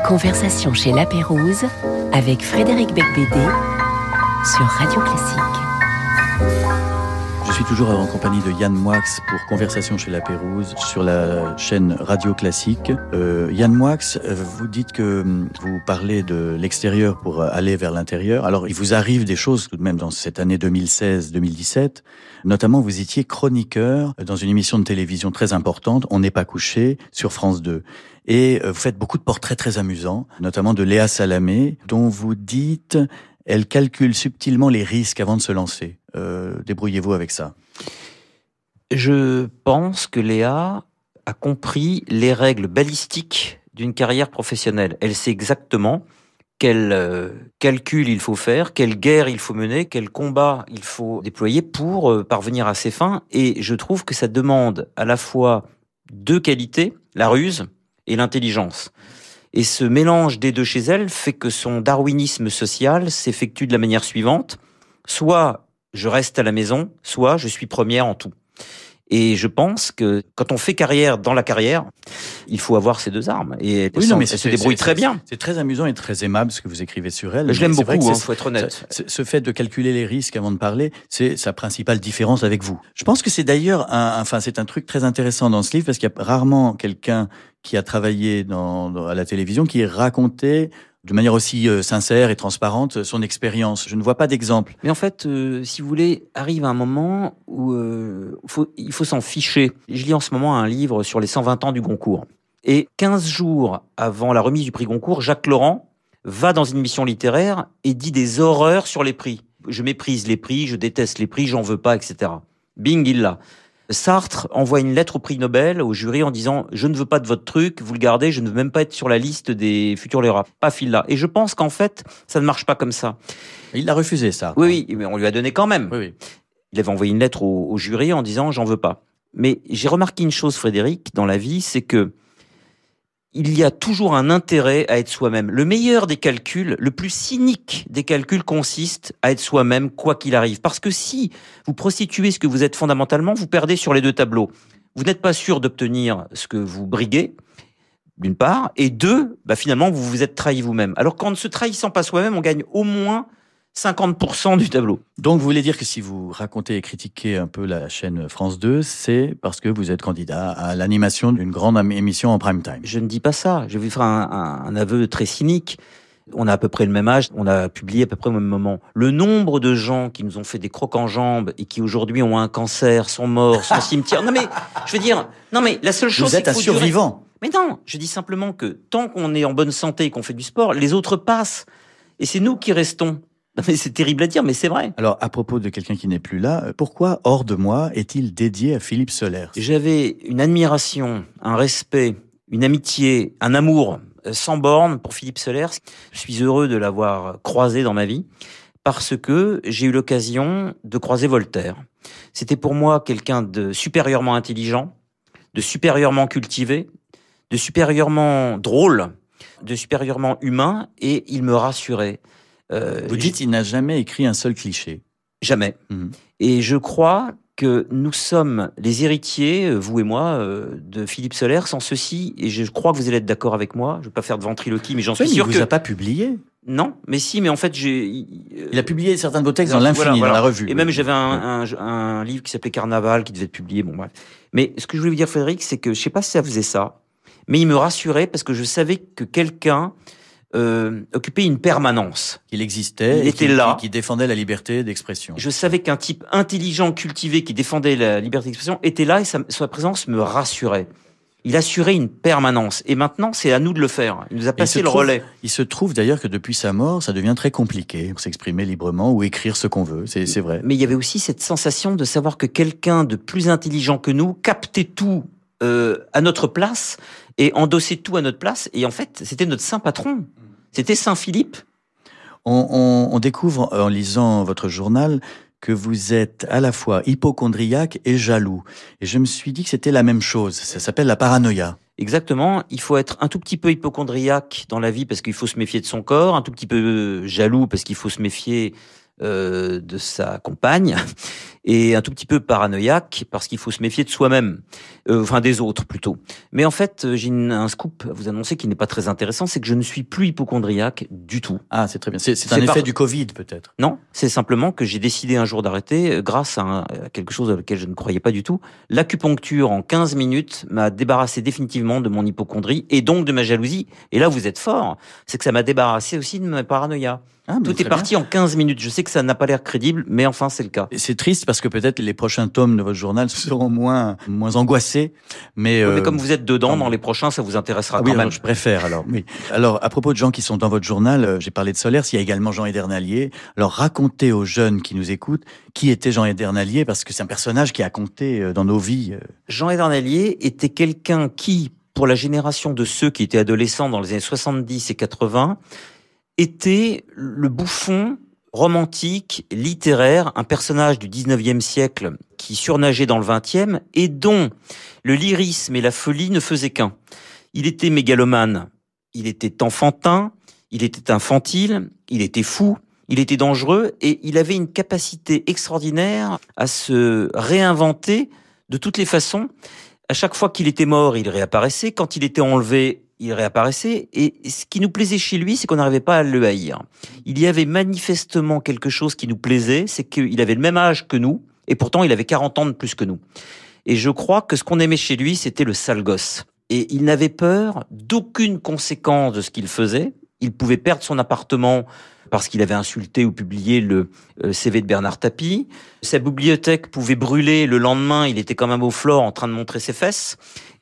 conversation chez La Pérouse avec Frédéric Becbédé sur Radio Classique. Je suis toujours en compagnie de Yann Moix pour Conversation chez la Pérouse sur la chaîne Radio Classique. Euh, Yann Moix, euh, vous dites que hum, vous parlez de l'extérieur pour aller vers l'intérieur. Alors, il vous arrive des choses tout de même dans cette année 2016-2017. Notamment, vous étiez chroniqueur dans une émission de télévision très importante, On n'est pas couché, sur France 2. Et euh, vous faites beaucoup de portraits très amusants, notamment de Léa Salamé, dont vous dites elle calcule subtilement les risques avant de se lancer. Euh, débrouillez-vous avec ça. Je pense que Léa a compris les règles balistiques d'une carrière professionnelle. Elle sait exactement quel euh, calcul il faut faire, quelle guerre il faut mener, quel combat il faut déployer pour euh, parvenir à ses fins. Et je trouve que ça demande à la fois deux qualités, la ruse et l'intelligence. Et ce mélange des deux chez elle fait que son darwinisme social s'effectue de la manière suivante. Soit je reste à la maison, soit je suis première en tout. Et je pense que quand on fait carrière dans la carrière, il faut avoir ces deux armes. Et oui, non, mais elle se débrouille très bien. C'est très amusant et très aimable ce que vous écrivez sur elle. Je l'aime beaucoup, il hein, faut être honnête. ce fait de calculer les risques avant de parler, c'est sa principale différence avec vous. Je pense que c'est d'ailleurs un, enfin, c'est un truc très intéressant dans ce livre parce qu'il y a rarement quelqu'un qui a travaillé à la télévision qui racontait de manière aussi euh, sincère et transparente son expérience. Je ne vois pas d'exemple. Mais en fait, euh, si vous voulez, arrive un moment où euh, il faut s'en ficher. Je lis en ce moment un livre sur les 120 ans du Goncourt. Et 15 jours avant la remise du prix Goncourt, Jacques Laurent va dans une émission littéraire et dit des horreurs sur les prix. Je méprise les prix, je déteste les prix, j'en veux pas, etc. Bing, il l'a. Sartre envoie une lettre au prix Nobel, au jury, en disant Je ne veux pas de votre truc, vous le gardez, je ne veux même pas être sur la liste des futurs lauréats. Pas fil là. Et je pense qu'en fait, ça ne marche pas comme ça. Il l'a refusé, ça. Oui, oui, mais on lui a donné quand même. Oui, Il avait envoyé une lettre au, au jury en disant J'en veux pas. Mais j'ai remarqué une chose, Frédéric, dans la vie, c'est que il y a toujours un intérêt à être soi-même. Le meilleur des calculs, le plus cynique des calculs consiste à être soi-même quoi qu'il arrive. Parce que si vous prostituez ce que vous êtes fondamentalement, vous perdez sur les deux tableaux. Vous n'êtes pas sûr d'obtenir ce que vous briguez, d'une part, et deux, bah finalement, vous vous êtes trahi vous-même. Alors qu'en ne se trahissant pas soi-même, on gagne au moins 50% du tableau. Donc vous voulez dire que si vous racontez et critiquez un peu la chaîne France 2, c'est parce que vous êtes candidat à l'animation d'une grande émission en prime time. Je ne dis pas ça. Je vais faire un, un, aveu très cynique. On a à peu près le même âge, on a publié à peu près au même moment. Le nombre de gens qui nous ont fait des crocs en jambes et qui aujourd'hui ont un cancer, sont morts, sont au cimetière. Non mais, je veux dire, non mais la seule chose. Vous êtes un survivant. Mais non, je dis simplement que tant qu'on est en bonne santé et qu'on fait du sport, les autres passent. Et c'est nous qui restons. C'est terrible à dire, mais c'est vrai. Alors, à propos de quelqu'un qui n'est plus là, pourquoi Hors de moi est-il dédié à Philippe Soler J'avais une admiration, un respect, une amitié, un amour euh, sans borne pour Philippe Soler. Je suis heureux de l'avoir croisé dans ma vie parce que j'ai eu l'occasion de croiser Voltaire. C'était pour moi quelqu'un de supérieurement intelligent, de supérieurement cultivé, de supérieurement drôle, de supérieurement humain, et il me rassurait. Euh, Vous dites il n'a jamais écrit un seul cliché. Jamais. Mmh. Et je crois que nous sommes les héritiers, euh, vous et moi, euh, de Philippe Soler, sans ceci, et je crois que vous allez être d'accord avec moi, je ne vais pas faire de ventriloquie, mais j'en suis sûr il que... vous a pas publié non, mais si, mais en fait, j'ai. Il a publié certains de vos textes dans l'infini, dans la revue. Et même j'avais un, un, un, livre qui s'appelait Carnaval, qui devait être publié. Bon bref. Mais ce que je voulais vous dire, Frédéric, c'est que je sais pas si ça faisait ça, mais il me rassurait parce que je savais que quelqu'un euh, occupait une permanence. Qu'il existait, il était là, qui défendait la liberté d'expression. Je savais qu'un type intelligent, cultivé, qui défendait la liberté d'expression était là et sa, sa, présence me rassurait. Il assurait une permanence. Et maintenant, c'est à nous de le faire. Il nous a passé le trouve, relais. Il se trouve d'ailleurs que depuis sa mort, ça devient très compliqué pour s'exprimer librement ou écrire ce qu'on veut. C'est vrai. Mais il y avait aussi cette sensation de savoir que quelqu'un de plus intelligent que nous captait tout euh, à notre place et endossait tout à notre place. Et en fait, c'était notre saint patron. C'était Saint Philippe. On, on, on, découvre en lisant votre journal que vous êtes à la fois hypochondriaque et jaloux. Et je me suis dit que c'était la même chose. Ça s'appelle la paranoïa. Exactement. Il faut être un tout petit peu hypochondriaque dans la vie parce qu'il faut se méfier de son corps, un tout petit peu jaloux parce qu'il faut se méfier euh, de sa compagne et un tout petit peu paranoïaque parce qu'il faut se méfier de soi-même, euh, enfin des autres plutôt. Mais en fait, j'ai un scoop à vous annoncer qui n'est pas très intéressant, c'est que je ne suis plus hypochondriaque du tout. Ah, c'est très bien. C'est un effet du Covid peut-être. Non, c'est simplement que j'ai décidé un jour d'arrêter grâce à, à, quelque chose à laquelle je ne croyais pas du tout. L'acupuncture en 15 minutes m'a débarrassé définitivement de mon hypochondrie et donc de ma jalousie. Et là, vous êtes fort, c'est que ça m'a débarrassé aussi de ma paranoïa. Ah, Tout est parti en 15 minutes. Je sais que ça n'a pas l'air crédible, mais enfin, c'est le cas. C'est triste parce que peut-être les prochains tomes de votre journal seront moins, moins angoissés. Mais, mais comme vous êtes dedans, dans les prochains, ça vous intéressera ah, quand oui, même. je préfère alors. Oui. Alors, à propos de gens qui sont dans votre journal, euh, j'ai parlé de Solaire, il y a également Jean Edernalier. Alors, racontez aux jeunes qui nous écoutent qui était Jean Edernalier parce que c'est un personnage qui a compté euh, dans nos vies. Jean Edernalier était quelqu'un qui, pour la génération de ceux qui étaient adolescents dans les années 70 et 80, était le bouffon romantique, littéraire, un personnage du 19e siècle qui surnageait dans le 20e et dont le lyrisme et la folie ne faisaient qu'un. Il était mégalomane, il était enfantin, il était infantile, il était fou, il était dangereux et il avait une capacité extraordinaire à se réinventer de toutes les façons. À chaque fois qu'il était mort, il réapparaissait. Quand il était enlevé, il réapparaissait. Et ce qui nous plaisait chez lui, c'est qu'on n'arrivait pas à le haïr. Il y avait manifestement quelque chose qui nous plaisait, c'est qu'il avait le même âge que nous, et pourtant il avait 40 ans de plus que nous. Et je crois que ce qu'on aimait chez lui, c'était le sale gosse. Et il n'avait peur d'aucune conséquence de ce qu'il faisait. Il pouvait perdre son appartement parce qu'il avait insulté ou publié le CV de Bernard Tapie. Sa bibliothèque pouvait brûler le lendemain, il était quand même au flore en train de montrer ses fesses.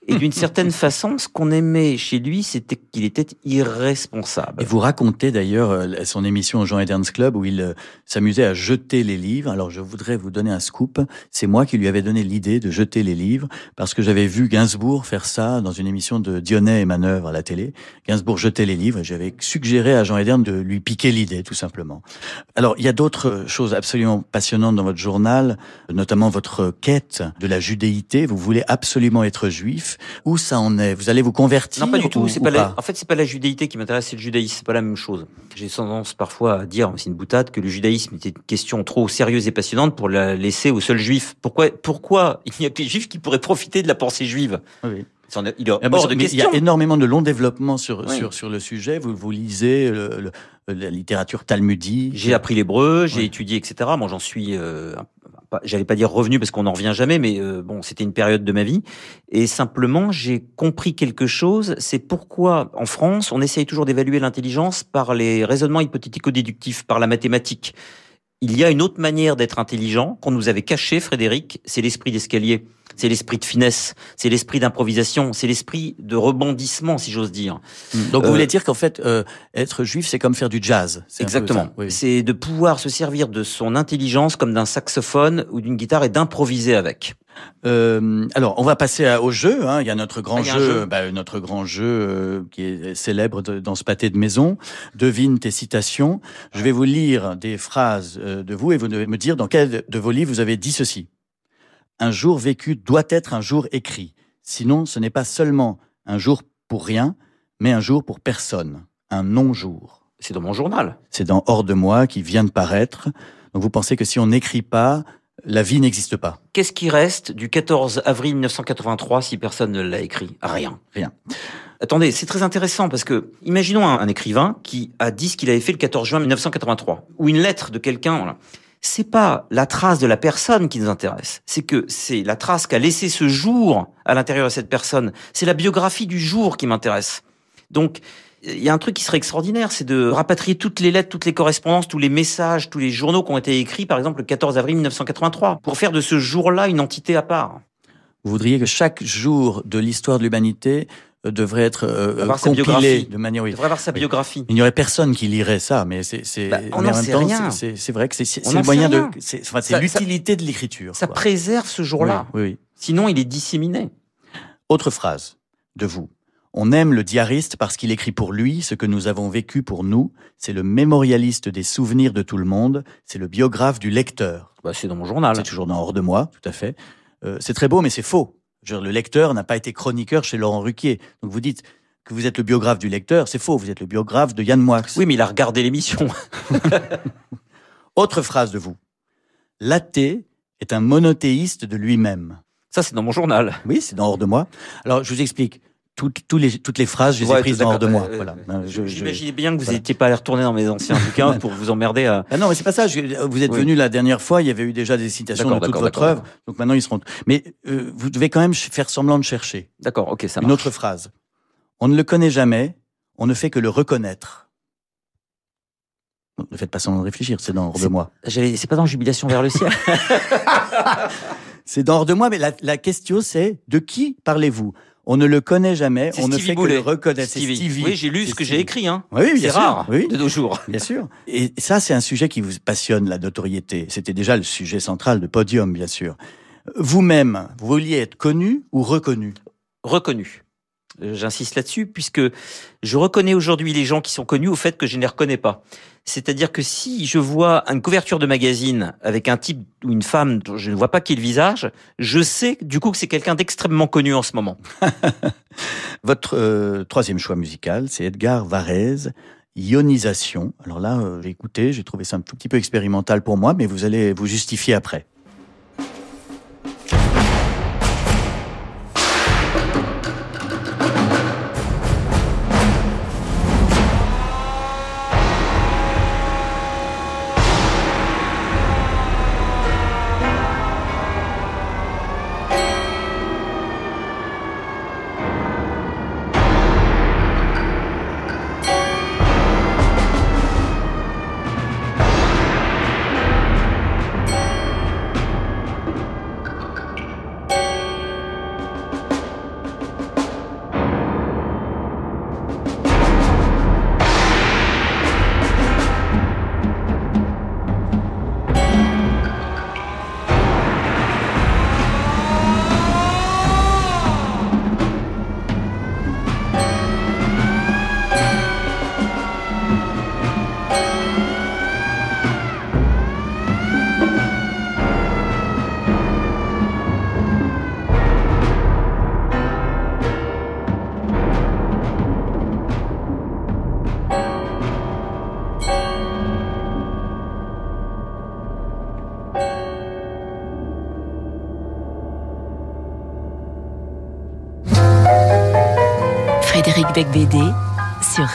Et d'une certaine façon, ce qu'on aimait chez lui, c'était qu'il était irresponsable. Et vous racontez d'ailleurs son émission au Jean Ederns Club où il s'amusait à jeter les livres. Alors je voudrais vous donner un scoop. C'est moi qui lui avais donné l'idée de jeter les livres parce que j'avais vu Gainsbourg faire ça dans une émission de Dionnet et Manœuvre à la télé. Gainsbourg jetait les livres et j'avais suggéré à Jean Edern de lui piquer l'idée tout simplement. Alors il y a d'autres choses absolument passionnantes dans votre journal, notamment votre quête de la judéité. Vous voulez absolument être juif. Où ça en est? Vous allez vous convertir Non, pas du tout. ou- C'est ou pas la- En fait, c'est pas la judéité qui m'intéresse, c'est le judaïsme. C'est pas la même chose. J'ai tendance parfois à dire, c'est une boutade, que le judaïsme était une question trop sérieuse et passionnante pour la laisser aux seuls juifs. Pourquoi, pourquoi il n'y a que les juifs qui pourraient profiter de la pensée juive? Oui. Il est mais hors de mais Il y a énormément de longs développements sur, Oui. sur, sur le sujet. Vous, vous lisez le- le- la littérature talmudique. J'ai appris l'hébreu, j'ai étudié, etc. Moi, j'en suis, euh, j'allais pas dire revenu parce qu'on n'en revient jamais, mais euh, bon, c'était une période de ma vie. Et simplement, j'ai compris quelque chose. C'est pourquoi, en France, on essaye toujours d'évaluer l'intelligence par les raisonnements hypothético-déductifs, par la mathématique. Il y a une autre manière d'être intelligent qu'on nous avait caché, Frédéric, c'est l'esprit d'escalier, c'est l'esprit de finesse, c'est l'esprit d'improvisation, c'est l'esprit de rebondissement, si j'ose dire. Donc Euh, vous voulez dire qu'en fait, euh, être juif, c'est comme faire du jazz. Exactement. oui. C'est de pouvoir se servir de son intelligence comme d'un saxophone ou d'une guitare et d'improviser avec. Euh, alors, on va passer à- au jeu. Hein. Il y a notre grand Ah, jeu, jeu. bah, notre grand jeu euh, qui est célèbre de- dans ce pâté de maison. Devine tes citations. Je vais vous lire des phrases euh, de vous et vous devez me dire dans quel de vos livres vous avez dit ceci. Un jour vécu doit être un jour écrit. Sinon, ce n'est pas seulement un jour pour rien, mais un jour pour personne. Un non-jour. C'est dans mon journal. C'est dans Hors de moi qui vient de paraître. Donc vous pensez que si on n'écrit pas, la vie n'existe pas Qu'est-ce qui reste du 14 avril 1983 si personne ne l'a écrit? Rien. Rien. Attendez, c'est très intéressant parce que imaginons un, un écrivain qui a dit ce qu'il avait fait le 14 juin 1983 ou une lettre de quelqu'un. C'est pas la trace de la personne qui nous intéresse, c'est que c'est la trace qu'a laissé ce jour à l'intérieur de cette personne. C'est la biographie du jour qui m'intéresse. Donc il y a un truc qui serait extraordinaire, c'est de rapatrier toutes les lettres, toutes les correspondances, tous les messages, tous les journaux qui ont été écrits, par exemple, le 14 avril 1983, pour faire de ce jour-là une entité à part. Vous voudriez que chaque jour de l'histoire de l'humanité devrait être euh, compilé de manière. Il Oui. devrait avoir sa biographie. Il n'y aurait personne qui lirait ça, mais c'est c'est Bah, on en même sait temps, rien. c'est- vrai que c'est le moyen de c'est enfin, c'est Ça- l'utilité de l'écriture. Ça quoi. préserve ce jour-là. Oui, oui, oui. Sinon, il est disséminé. Autre phrase de vous. On aime le diariste parce qu'il écrit pour lui ce que nous avons vécu pour nous. C'est le mémorialiste des souvenirs de tout le monde. C'est le biographe du lecteur. Bah, c'est dans mon journal. C'est toujours dans Hors de moi, tout à fait. Euh, c'est très beau, mais c'est faux. Je veux dire, le lecteur n'a pas été chroniqueur chez Laurent Ruquier. Donc vous dites que vous êtes le biographe du lecteur, c'est faux. Vous êtes le biographe de Yann Moix. Oui, mais il a regardé l'émission. Autre phrase de vous. L'athée est un monothéiste de lui-même. Ça, c'est dans mon journal. Oui, c'est dans Hors de moi. Alors, je vous explique. Toutes, les, toutes les phrases, je les ai Ouais, prises tout dans Hors de moi. Euh, voilà. euh, je- J'imaginais bien que vous voilà. n'étiez pas allé retourner dans mes anciens bouquins pour vous emmerder à. Ah non, mais c'est pas ça. je- vous êtes Oui. venu la dernière fois, il y avait eu déjà des citations de toute votre œuvre. Donc maintenant, ils seront. Mais euh, vous devez quand même faire semblant de chercher. D'accord, ok, ça Une marche. autre phrase. On ne le connaît jamais, on ne fait que le reconnaître. Ne faites pas semblant de réfléchir, c'est dans Hors de moi. C'est pas dans Jubilation vers le ciel. C'est dans Hors de moi, mais la, la question c'est de qui parlez-vous? On ne le connaît jamais, on ne fait Boulet. que le reconnaître. Stevie. Stevie. Oui, j'ai lu ce que j'ai écrit. Hein. Oui, c'est rare oui. de nos jours. Bien sûr. Et ça, c'est un sujet qui vous passionne, la notoriété. C'était déjà le sujet central de Podium, bien sûr. Vous-même, vous vouliez être connu ou reconnu? Reconnu. Euh, J'insiste là-dessus puisque je reconnais aujourd'hui les gens qui sont connus au fait que je ne les reconnais pas. C'est-à-dire que si je vois une couverture de magazine avec un type ou une femme dont je ne vois pas qui est le visage, je sais du coup que c'est quelqu'un d'extrêmement connu en ce moment. Votre euh, troisième choix musical, c'est Edgar Varèse, Ionisation. Alors là, euh, j'ai écouté, j'ai trouvé ça un tout petit peu expérimental pour moi, mais vous allez vous justifier après.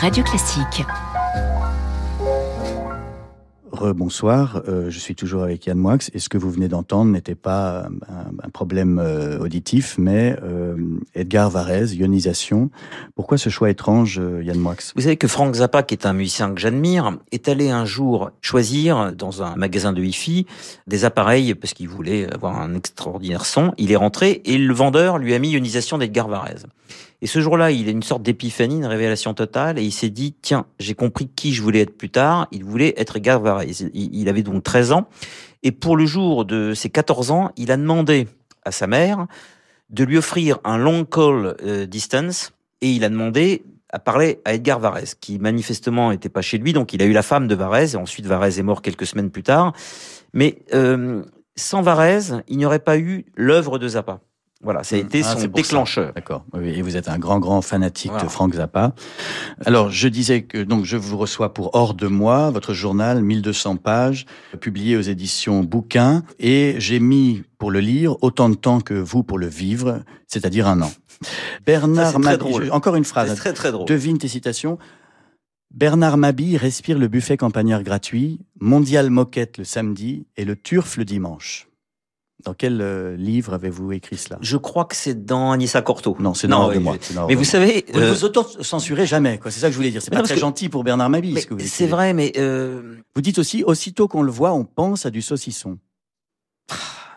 Radio Classique. Rebonsoir, euh, je suis toujours avec Yann Moix et ce que vous venez d'entendre n'était pas un, un problème euh, auditif, mais euh, Edgar Varèse, ionisation. Pourquoi ce choix étrange, euh, Yann Moix? Vous savez que Frank Zappa, qui est un musicien que j'admire, est allé un jour choisir dans un magasin de hi-fi des appareils parce qu'il voulait avoir un extraordinaire son. Il est rentré et le vendeur lui a mis ionisation d'Edgar Varèse. Et ce jour-là, il a une sorte d'épiphanie, une révélation totale, et il s'est dit, tiens, j'ai compris qui je voulais être plus tard. Il voulait être Edgar Varèse. Il avait donc 13 ans. Et pour le jour de ses 14 ans, il a demandé à sa mère de lui offrir un long call euh, distance, et il a demandé à parler à Edgar Varèse, qui manifestement n'était pas chez lui, donc il a eu la femme de Varèse, et ensuite Varèse est mort quelques semaines plus tard. Mais euh, sans Varèse, il n'y aurait pas eu l'œuvre de Zappa. Voilà, ça a été Ah, son déclencheur. D'accord. Oui, et vous êtes un grand, grand fanatique Voilà. de Frank Zappa. Alors, je disais que donc je vous reçois pour Hors de moi, votre journal, 1200 pages, publié aux éditions Bouquin, et j'ai mis pour le lire autant de temps que vous pour le vivre, c'est-à-dire un an. Bernard Ça, je- encore une phrase. Très très drôle. Devine tes citations. Bernard Mabille respire le buffet campagnard gratuit, Mondial Moquette le samedi et le Turf le dimanche. Dans quel euh, livre avez-vous écrit cela? Je crois que c'est dans Anissa Corto. Non, c'est dans de moi. Mais vous moi. savez, Vous ne euh, vous auto-censurez jamais. C'est ça que je voulais dire. C'est pas non, très que- gentil pour Bernard ce vous c'est vrai, mais euh, Vous dites aussi, aussitôt qu'on le voit, on pense à du saucisson.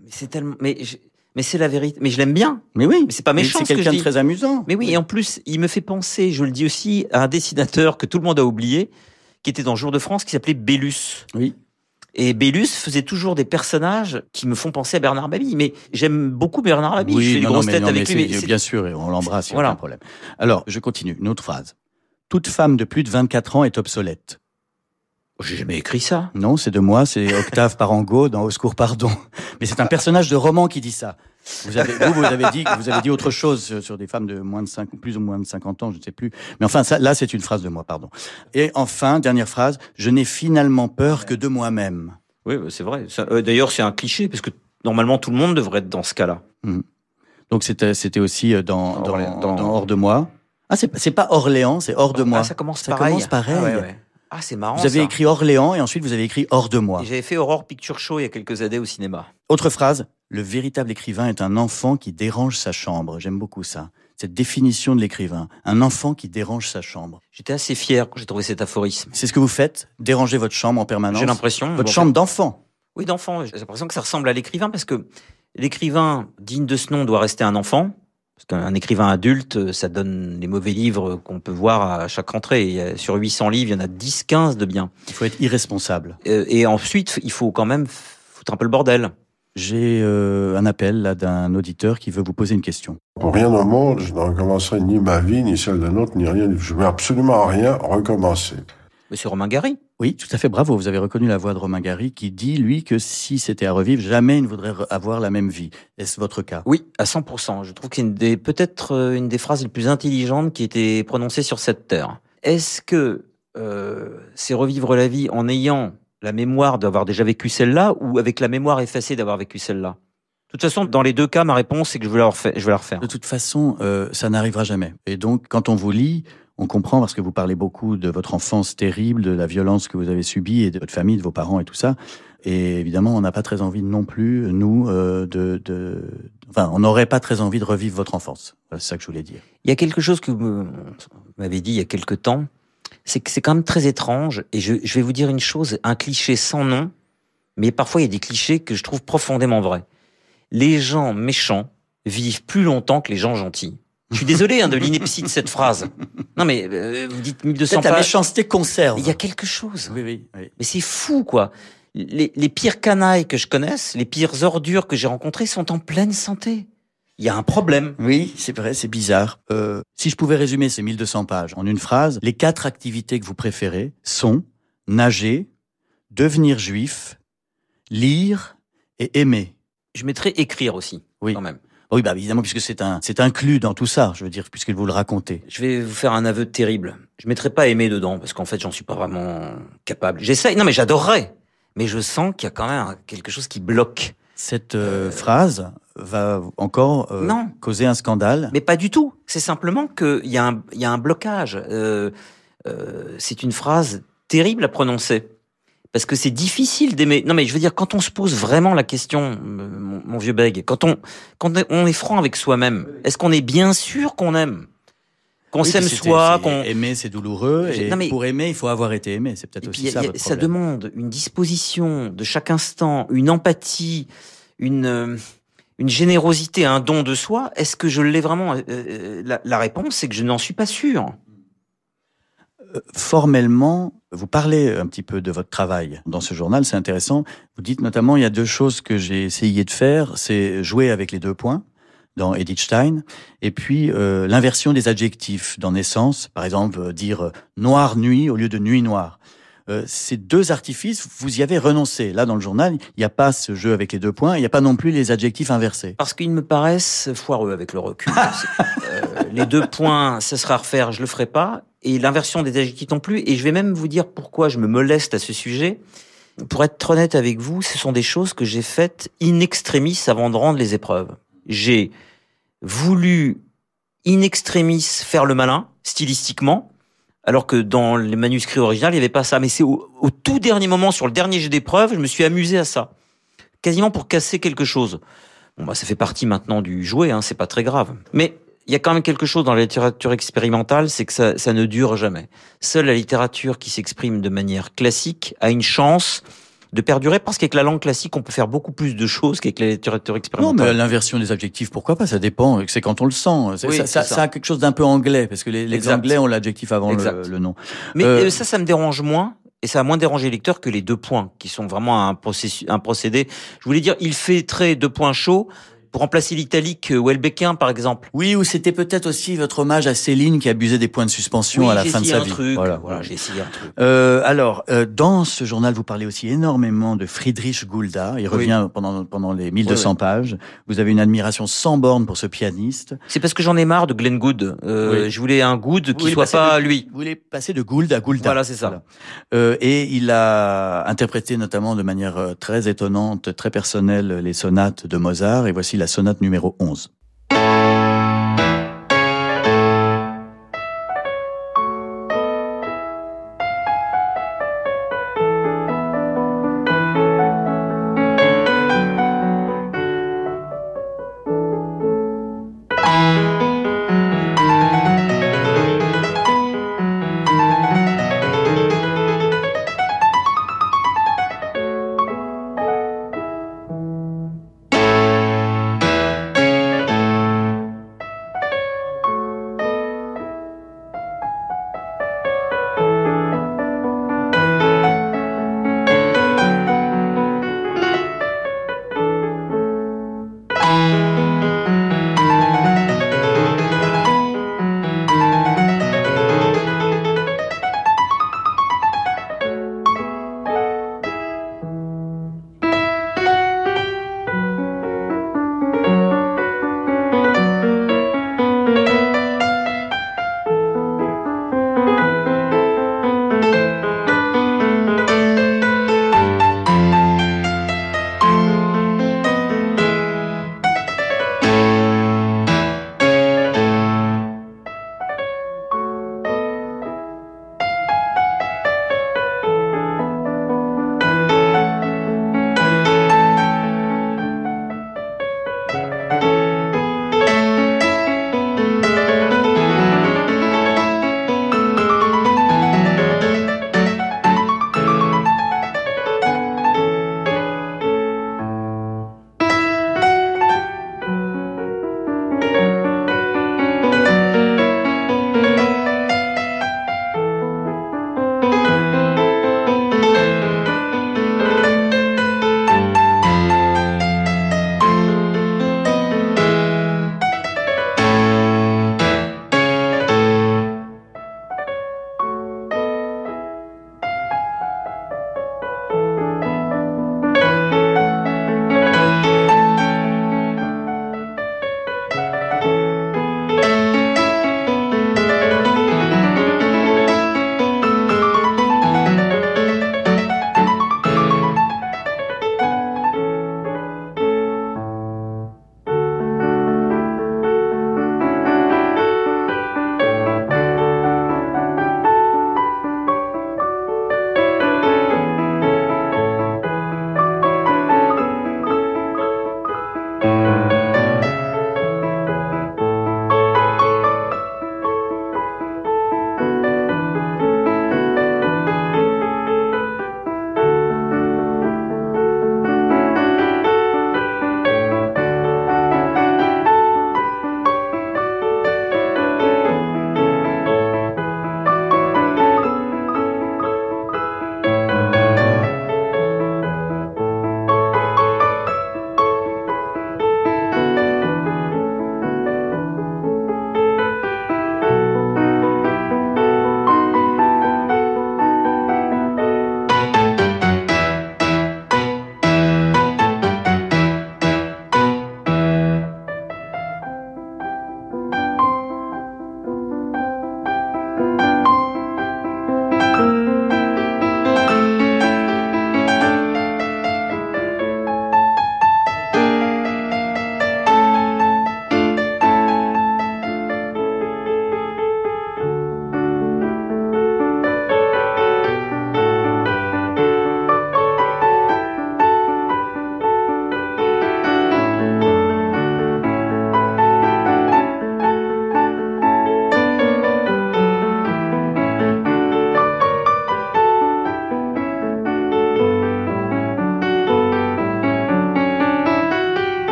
mais c'est tellement, mais je- mais c'est la vérité. Mais je l'aime bien. Mais oui. Mais c'est pas méchant C'est ce que quelqu'un de très amusant. Mais oui, et en plus, il me fait penser, je le dis aussi, à un dessinateur que tout le monde a oublié, qui était dans Jour de France, qui s'appelait Bellus. Oui. Et Bellus faisait toujours des personnages qui me font penser à Bernard Mabille. Mais j'aime beaucoup Bernard Mabille. je fais non, non, mais avec lui. mais bien sûr, et on l'embrasse, il n'y a Voilà. aucun problème. Alors, je continue. Une autre phrase. Toute femme de plus de 24 ans est obsolète. J'ai jamais écrit ça. Non, c'est de moi, c'est Octave Parango dans Au secours, pardon. Mais c'est un personnage de roman qui dit ça. Vous avez, vous, vous avez dit, vous avez dit autre chose sur- sur des femmes de moins de 5, plus ou moins de 50 ans, je ne sais plus. Mais enfin, ça, là, c'est une phrase de moi, pardon. Et enfin, dernière phrase, je n'ai finalement peur que de moi-même. Oui, bah, c'est vrai. Euh, D'ailleurs, c'est un cliché, parce que normalement, tout le monde devrait être dans ce cas-là. Mhm. Donc c'était aussi euh, dans, dans, Orléans- dans, dans- Hors de moi. Ah, c'est pas Orléans, c'est Hors de moi. Ah, ça commence Ça pareil. commence pareil. Ah, ouais, ouais. Ah, c'est marrant. Vous avez ça. écrit Orléans et ensuite vous avez écrit Hors de moi. J'avais fait Aurore Picture Show il y a quelques années au cinéma. Autre phrase, le véritable écrivain est un enfant qui dérange sa chambre. J'aime beaucoup ça. Cette définition de l'écrivain, un enfant qui dérange sa chambre. J'étais assez fier quand j'ai trouvé cet aphorisme. C'est ce que vous faites? Déranger votre chambre en permanence? J'ai l'impression. Votre bon, chambre d'enfant? Oui, d'enfant. J'ai l'impression que ça ressemble à l'écrivain parce que l'écrivain digne de ce nom doit rester un enfant. Parce qu'un écrivain adulte, ça donne les mauvais livres qu'on peut voir à chaque rentrée. A- sur 800 livres, il y en a 10, 15 de bien. Il faut être irresponsable. Euh, Et ensuite, il faut quand même foutre un peu le bordel. J'ai euh, un appel là d'un auditeur qui veut vous poser une question. Pour rien au monde, je ne recommencerai ni ma vie, ni celle d'un autre, ni rien. Je ne veux absolument rien recommencer. Monsieur Romain Gary? Oui, tout à fait, bravo. Vous avez reconnu la voix de Romain Gary qui dit, lui, que si c'était à revivre, jamais il ne voudrait avoir la même vie. Est-ce votre cas? Oui, à 100%. Je trouve que c'est peut-être euh, une des phrases les plus intelligentes qui a été prononcée sur cette terre. Est-ce que euh, c'est revivre la vie en ayant la mémoire d'avoir déjà vécu celle-là ou avec la mémoire effacée d'avoir vécu celle-là? De toute façon, dans les deux cas, ma réponse, c'est que je vais la refaire. Je vais la refaire. De toute façon, euh, ça n'arrivera jamais. Et donc, quand on vous lit, on comprend parce que vous parlez beaucoup de votre enfance terrible, de la violence que vous avez subie et de votre famille, de vos parents et tout ça. Et évidemment, on n'a pas très envie non plus, nous, euh, de, de, enfin, on n'aurait pas très envie de revivre votre enfance. C'est ça que je voulais dire. Il y a quelque chose que vous m'avez dit il y a quelque temps, c'est que c'est quand même très étrange. Et je, je vais vous dire une chose, un cliché sans nom, mais parfois il y a des clichés que je trouve profondément vrais. Les gens méchants vivent plus longtemps que les gens gentils. Je suis désolé hein, de l'ineptie de cette phrase. Non mais euh, vous dites 1200 Peut-être la pages. méchanceté conserve. Il y a quelque chose. Oui, oui, oui. Mais c'est fou, quoi. Les, les pires canailles que je connaisse, les pires ordures que j'ai rencontrées sont en pleine santé. Il y a un problème. Oui, c'est vrai, c'est bizarre. Euh, si je pouvais résumer ces 1200 pages en une phrase, les quatre activités que vous préférez sont nager, devenir juif, lire et aimer. Je mettrais écrire aussi, Oui. quand même. Oui, bah évidemment, puisque c'est un, c'est inclus dans tout ça, je veux dire, puisque vous le racontez. Je vais vous faire un aveu terrible. Je mettrai pas aimer dedans parce qu'en fait, j'en suis pas vraiment capable. J'essaye. Non, mais j'adorerais. Mais je sens qu'il y a quand même quelque chose qui bloque. Cette euh, phrase va encore euh, Non. causer un scandale? Mais pas du tout. C'est simplement qu'il y, a un- il y a un blocage. Euh, euh, c'est une phrase terrible à prononcer. Parce que c'est difficile d'aimer. Non, mais je veux dire, quand on se pose vraiment la question, mon, mon vieux bègue, quand on, quand on est franc avec soi-même, est-ce qu'on est bien sûr qu'on aime? Qu'on Oui, s'aime soi, qu'on... Aimer, c'est douloureux. Et non, mais- pour aimer, il faut avoir été aimé. C'est peut-être puis, aussi ça a- votre ça demande une disposition de chaque instant, une empathie, une, une générosité, un don de soi. Est-ce que je l'ai vraiment Euh, euh, la, réponse, c'est que je n'en suis pas sûr. formellement, vous parlez un petit peu de votre travail dans ce journal, c'est intéressant. Vous dites notamment, il y a deux choses que j'ai essayé de faire, c'est jouer avec les deux points dans Edith Stein, et puis euh, l'inversion des adjectifs dans Naissance, par exemple euh, dire euh, noir nuit au lieu de nuit noire. Euh, ces deux artifices, vous y avez renoncé. Là, dans le journal, il n'y a pas ce jeu avec les deux points, il n'y a pas non plus les adjectifs inversés. Parce qu'ils me paraissent foireux avec le recul. Euh, les deux points, ce sera à refaire, je le ferai pas. Et l'inversion des adjectifs non plus. Et je vais même vous dire pourquoi je me moleste à ce sujet. Pour être honnête avec vous, ce sont des choses que j'ai faites in extremis avant de rendre les épreuves. J'ai voulu in extremis faire le malin, stylistiquement, alors que dans les manuscrits originaux, il n'y avait pas ça. Mais c'est au, tout dernier moment, sur le dernier jet d'épreuve, je me suis amusé à ça. Quasiment pour casser quelque chose. Bon, bah, ça fait partie maintenant du jouet, hein, c'est pas très grave. Mais il y a quand même quelque chose dans la littérature expérimentale, c'est que ça ne dure jamais. Seule la littérature qui s'exprime de manière classique a une chance de perdurer parce qu'avec la langue classique, on peut faire beaucoup plus de choses qu'avec la littérature Non, expérimentale. mais l'inversion des adjectifs, pourquoi pas Ça dépend. C'est quand on le sent. C'est- Oui, ça, a quelque chose d'un peu anglais, parce que les. Anglais ont l'adjectif avant le, nom. Mais Euh, euh, ça, ça me dérange moins. Et ça a moins dérangé les lecteurs que les deux points, qui sont vraiment un, processus, un procédé. Je voulais dire, il fait très deux points chauds. Pour remplacer l'italique euh, Welbeckin, par exemple. Oui, ou c'était peut-être aussi votre hommage à Céline qui abusait des points de suspension Oui, à la fin de essayé sa un vie. truc, Voilà, voilà, j'ai essayé un truc. Euh, alors, euh, dans ce journal, vous parlez aussi énormément de Friedrich Gulda. Il Oui. revient pendant, pendant les 1200 Oui, oui. pages. Vous avez une admiration sans borne pour ce pianiste. C'est parce que j'en ai marre de Glenn Good. Euh. Je voulais un Vous qui soit pas de- lui. Vous voulez passer de Gould à Goulda. Voilà, c'est ça. Euh, et il a interprété notamment de manière euh, très étonnante, très personnelle, les sonates de Mozart. Et voici la sonate numéro 11.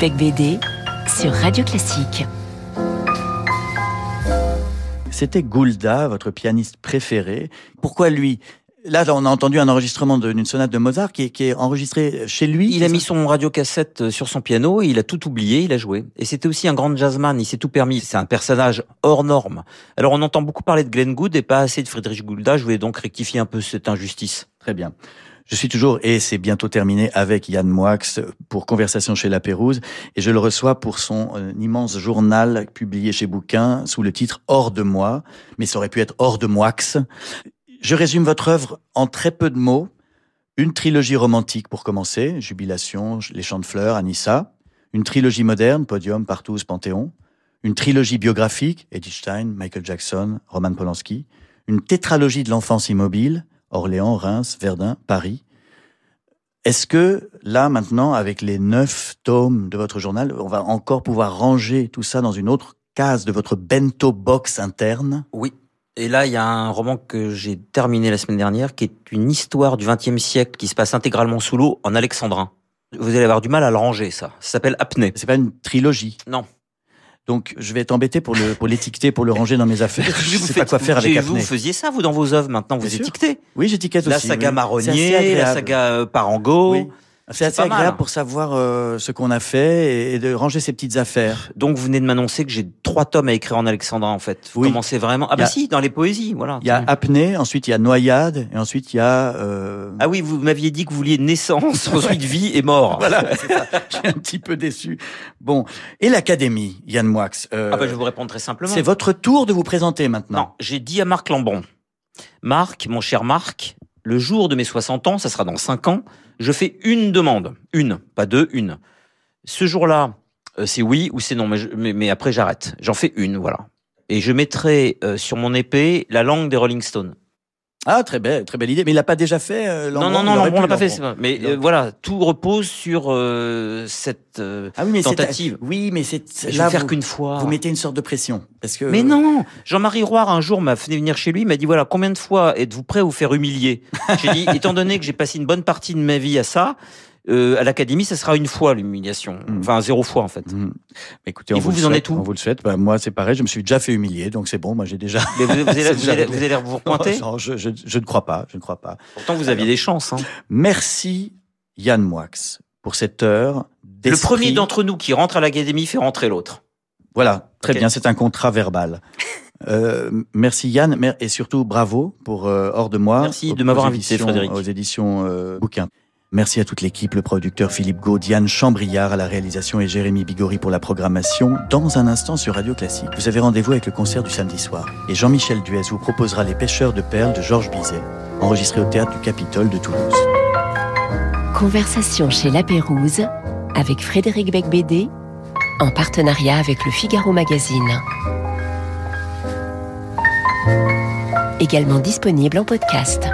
Frédéric Becbédé sur Radio Classique. C'était Goulda, votre pianiste préféré. Pourquoi lui? Là, on a entendu un enregistrement d'une sonate de Mozart qui est, qui est enregistrée chez lui. Il a mis son radiocassette sur son piano, et il a tout oublié, il a joué. Et c'était aussi un grand jazzman, il s'est tout permis. C'est un personnage hors norme. Alors on entend beaucoup parler de Glenn Gould et pas assez de Friedrich Goulda. Je voulais donc rectifier un peu cette injustice. Très bien. Je suis toujours, et c'est bientôt terminé, avec Yann Moix pour Conversation chez La Pérouse, et je le reçois pour son euh, immense journal publié chez Bouquin sous le titre Hors de moi, mais ça aurait pu être Hors de Moix. Je résume votre œuvre en très peu de mots. Une trilogie romantique pour commencer, Jubilation, Les Chants de Fleurs, Anissa. Une trilogie moderne, Podium, Partouze, Panthéon. Une trilogie biographique, Edith Stein, Michael Jackson, Roman Polanski. Une tétralogie de l'enfance immobile, Orléans, Reims, Verdun, Paris. Est-ce que là, maintenant, avec les neuf tomes de votre journal, on va encore pouvoir ranger tout ça dans une autre case de votre bento box interne? Oui. Et là, il y a un roman que j'ai terminé la semaine dernière, qui est une histoire du XXe siècle qui se passe intégralement sous l'eau en alexandrin. Vous allez avoir du mal à le ranger, ça. Ça s'appelle Apnée. C'est pas une trilogie? Non. Donc, je vais être embêté pour le pour l'étiqueter, pour le ranger dans mes affaires. Je sais pas quoi faire avec Vous Apnée. faisiez ça, vous, dans vos œuvres, maintenant, vous Bien sûr. étiquetez? Oui, j'étiquette aussi. La saga oui. Marronnier, la saga Parango. Oui. C'est assez mal. agréable pour savoir euh, ce qu'on a fait et, et de ranger ses petites affaires. Donc, vous venez de m'annoncer que j'ai trois tomes à écrire en alexandrin, en fait. Vous Oui. commencez vraiment... Ah bah a- si, dans les poésies, voilà. Il y a apnée, ensuite il y a noyade, et ensuite il y a... euh, Ah oui, vous m'aviez dit que vous vouliez naissance, ensuite vie et mort. Voilà, suis un petit peu déçu. Bon, et l'académie, Yann Moix. euh, Ah bah je vais vous répondre très simplement. c'est votre tour de vous présenter maintenant. Non, j'ai dit à Marc Lambron, Marc, mon cher Marc, le jour de mes 60 ans, ça sera dans 5 ans, je fais une demande. Une, pas deux, une. Ce jour-là, euh, c'est oui ou c'est non, mais, après j'arrête. J'en fais une, voilà. Et je mettrai euh, sur mon épée la langue des Rolling Stones. Ah, très belle, très belle idée. Mais il l'a pas déjà fait, euh, Non, non, non, Lambron pu, l'a pas fait. Pas- Mais euh, voilà, tout repose sur euh, cette euh, Ah oui, mais tentative. Oui, mais c'est Je là vais faire qu'une fois. Vous mettez une sorte de pression, parce que. Mais non Jean-Marie Roire, un jour, m'a fait venir chez lui, m'a dit, voilà, combien de fois êtes-vous prêt à vous faire humilier? J'ai dit, étant donné que j'ai passé une bonne partie de ma vie à ça, euh, à l'académie, ça sera une fois l'humiliation. Enfin, zéro fois, en fait. Mhm. Écoutez, Et vous, le vous en êtes où On vous le souhaite. Bah, moi, c'est pareil. Je me suis déjà fait humilier, donc c'est bon. Moi, j'ai déjà. Mais vous, vous allez, vous, allez, vous allez vous repointer Non, je, je, je ne crois pas. Je ne crois pas. Pourtant, vous aviez des chances. Hein. Merci Yann Moix pour cette heure. Le premier d'entre nous qui rentre à l'académie fait rentrer l'autre. Voilà, très bien. C'est un contrat verbal. Euh, merci Yann, et surtout bravo pour euh, Hors de moi. Merci aux- de m'avoir invité, Frédéric. Aux éditions euh, Bouquin. Merci à toute l'équipe, le producteur Philippe Gaud, Diane Chambriard à la réalisation et Jérémy Bigori pour la programmation. Dans un instant sur Radio Classique, vous avez rendez-vous avec le concert du samedi soir. Et Jean-Michel Duez vous proposera Les pêcheurs de perles de Georges Bizet, enregistré au théâtre du Capitole de Toulouse. Conversation chez La Pérouse avec Frédéric Becbédé en partenariat avec le Figaro Magazine. Également disponible en podcast.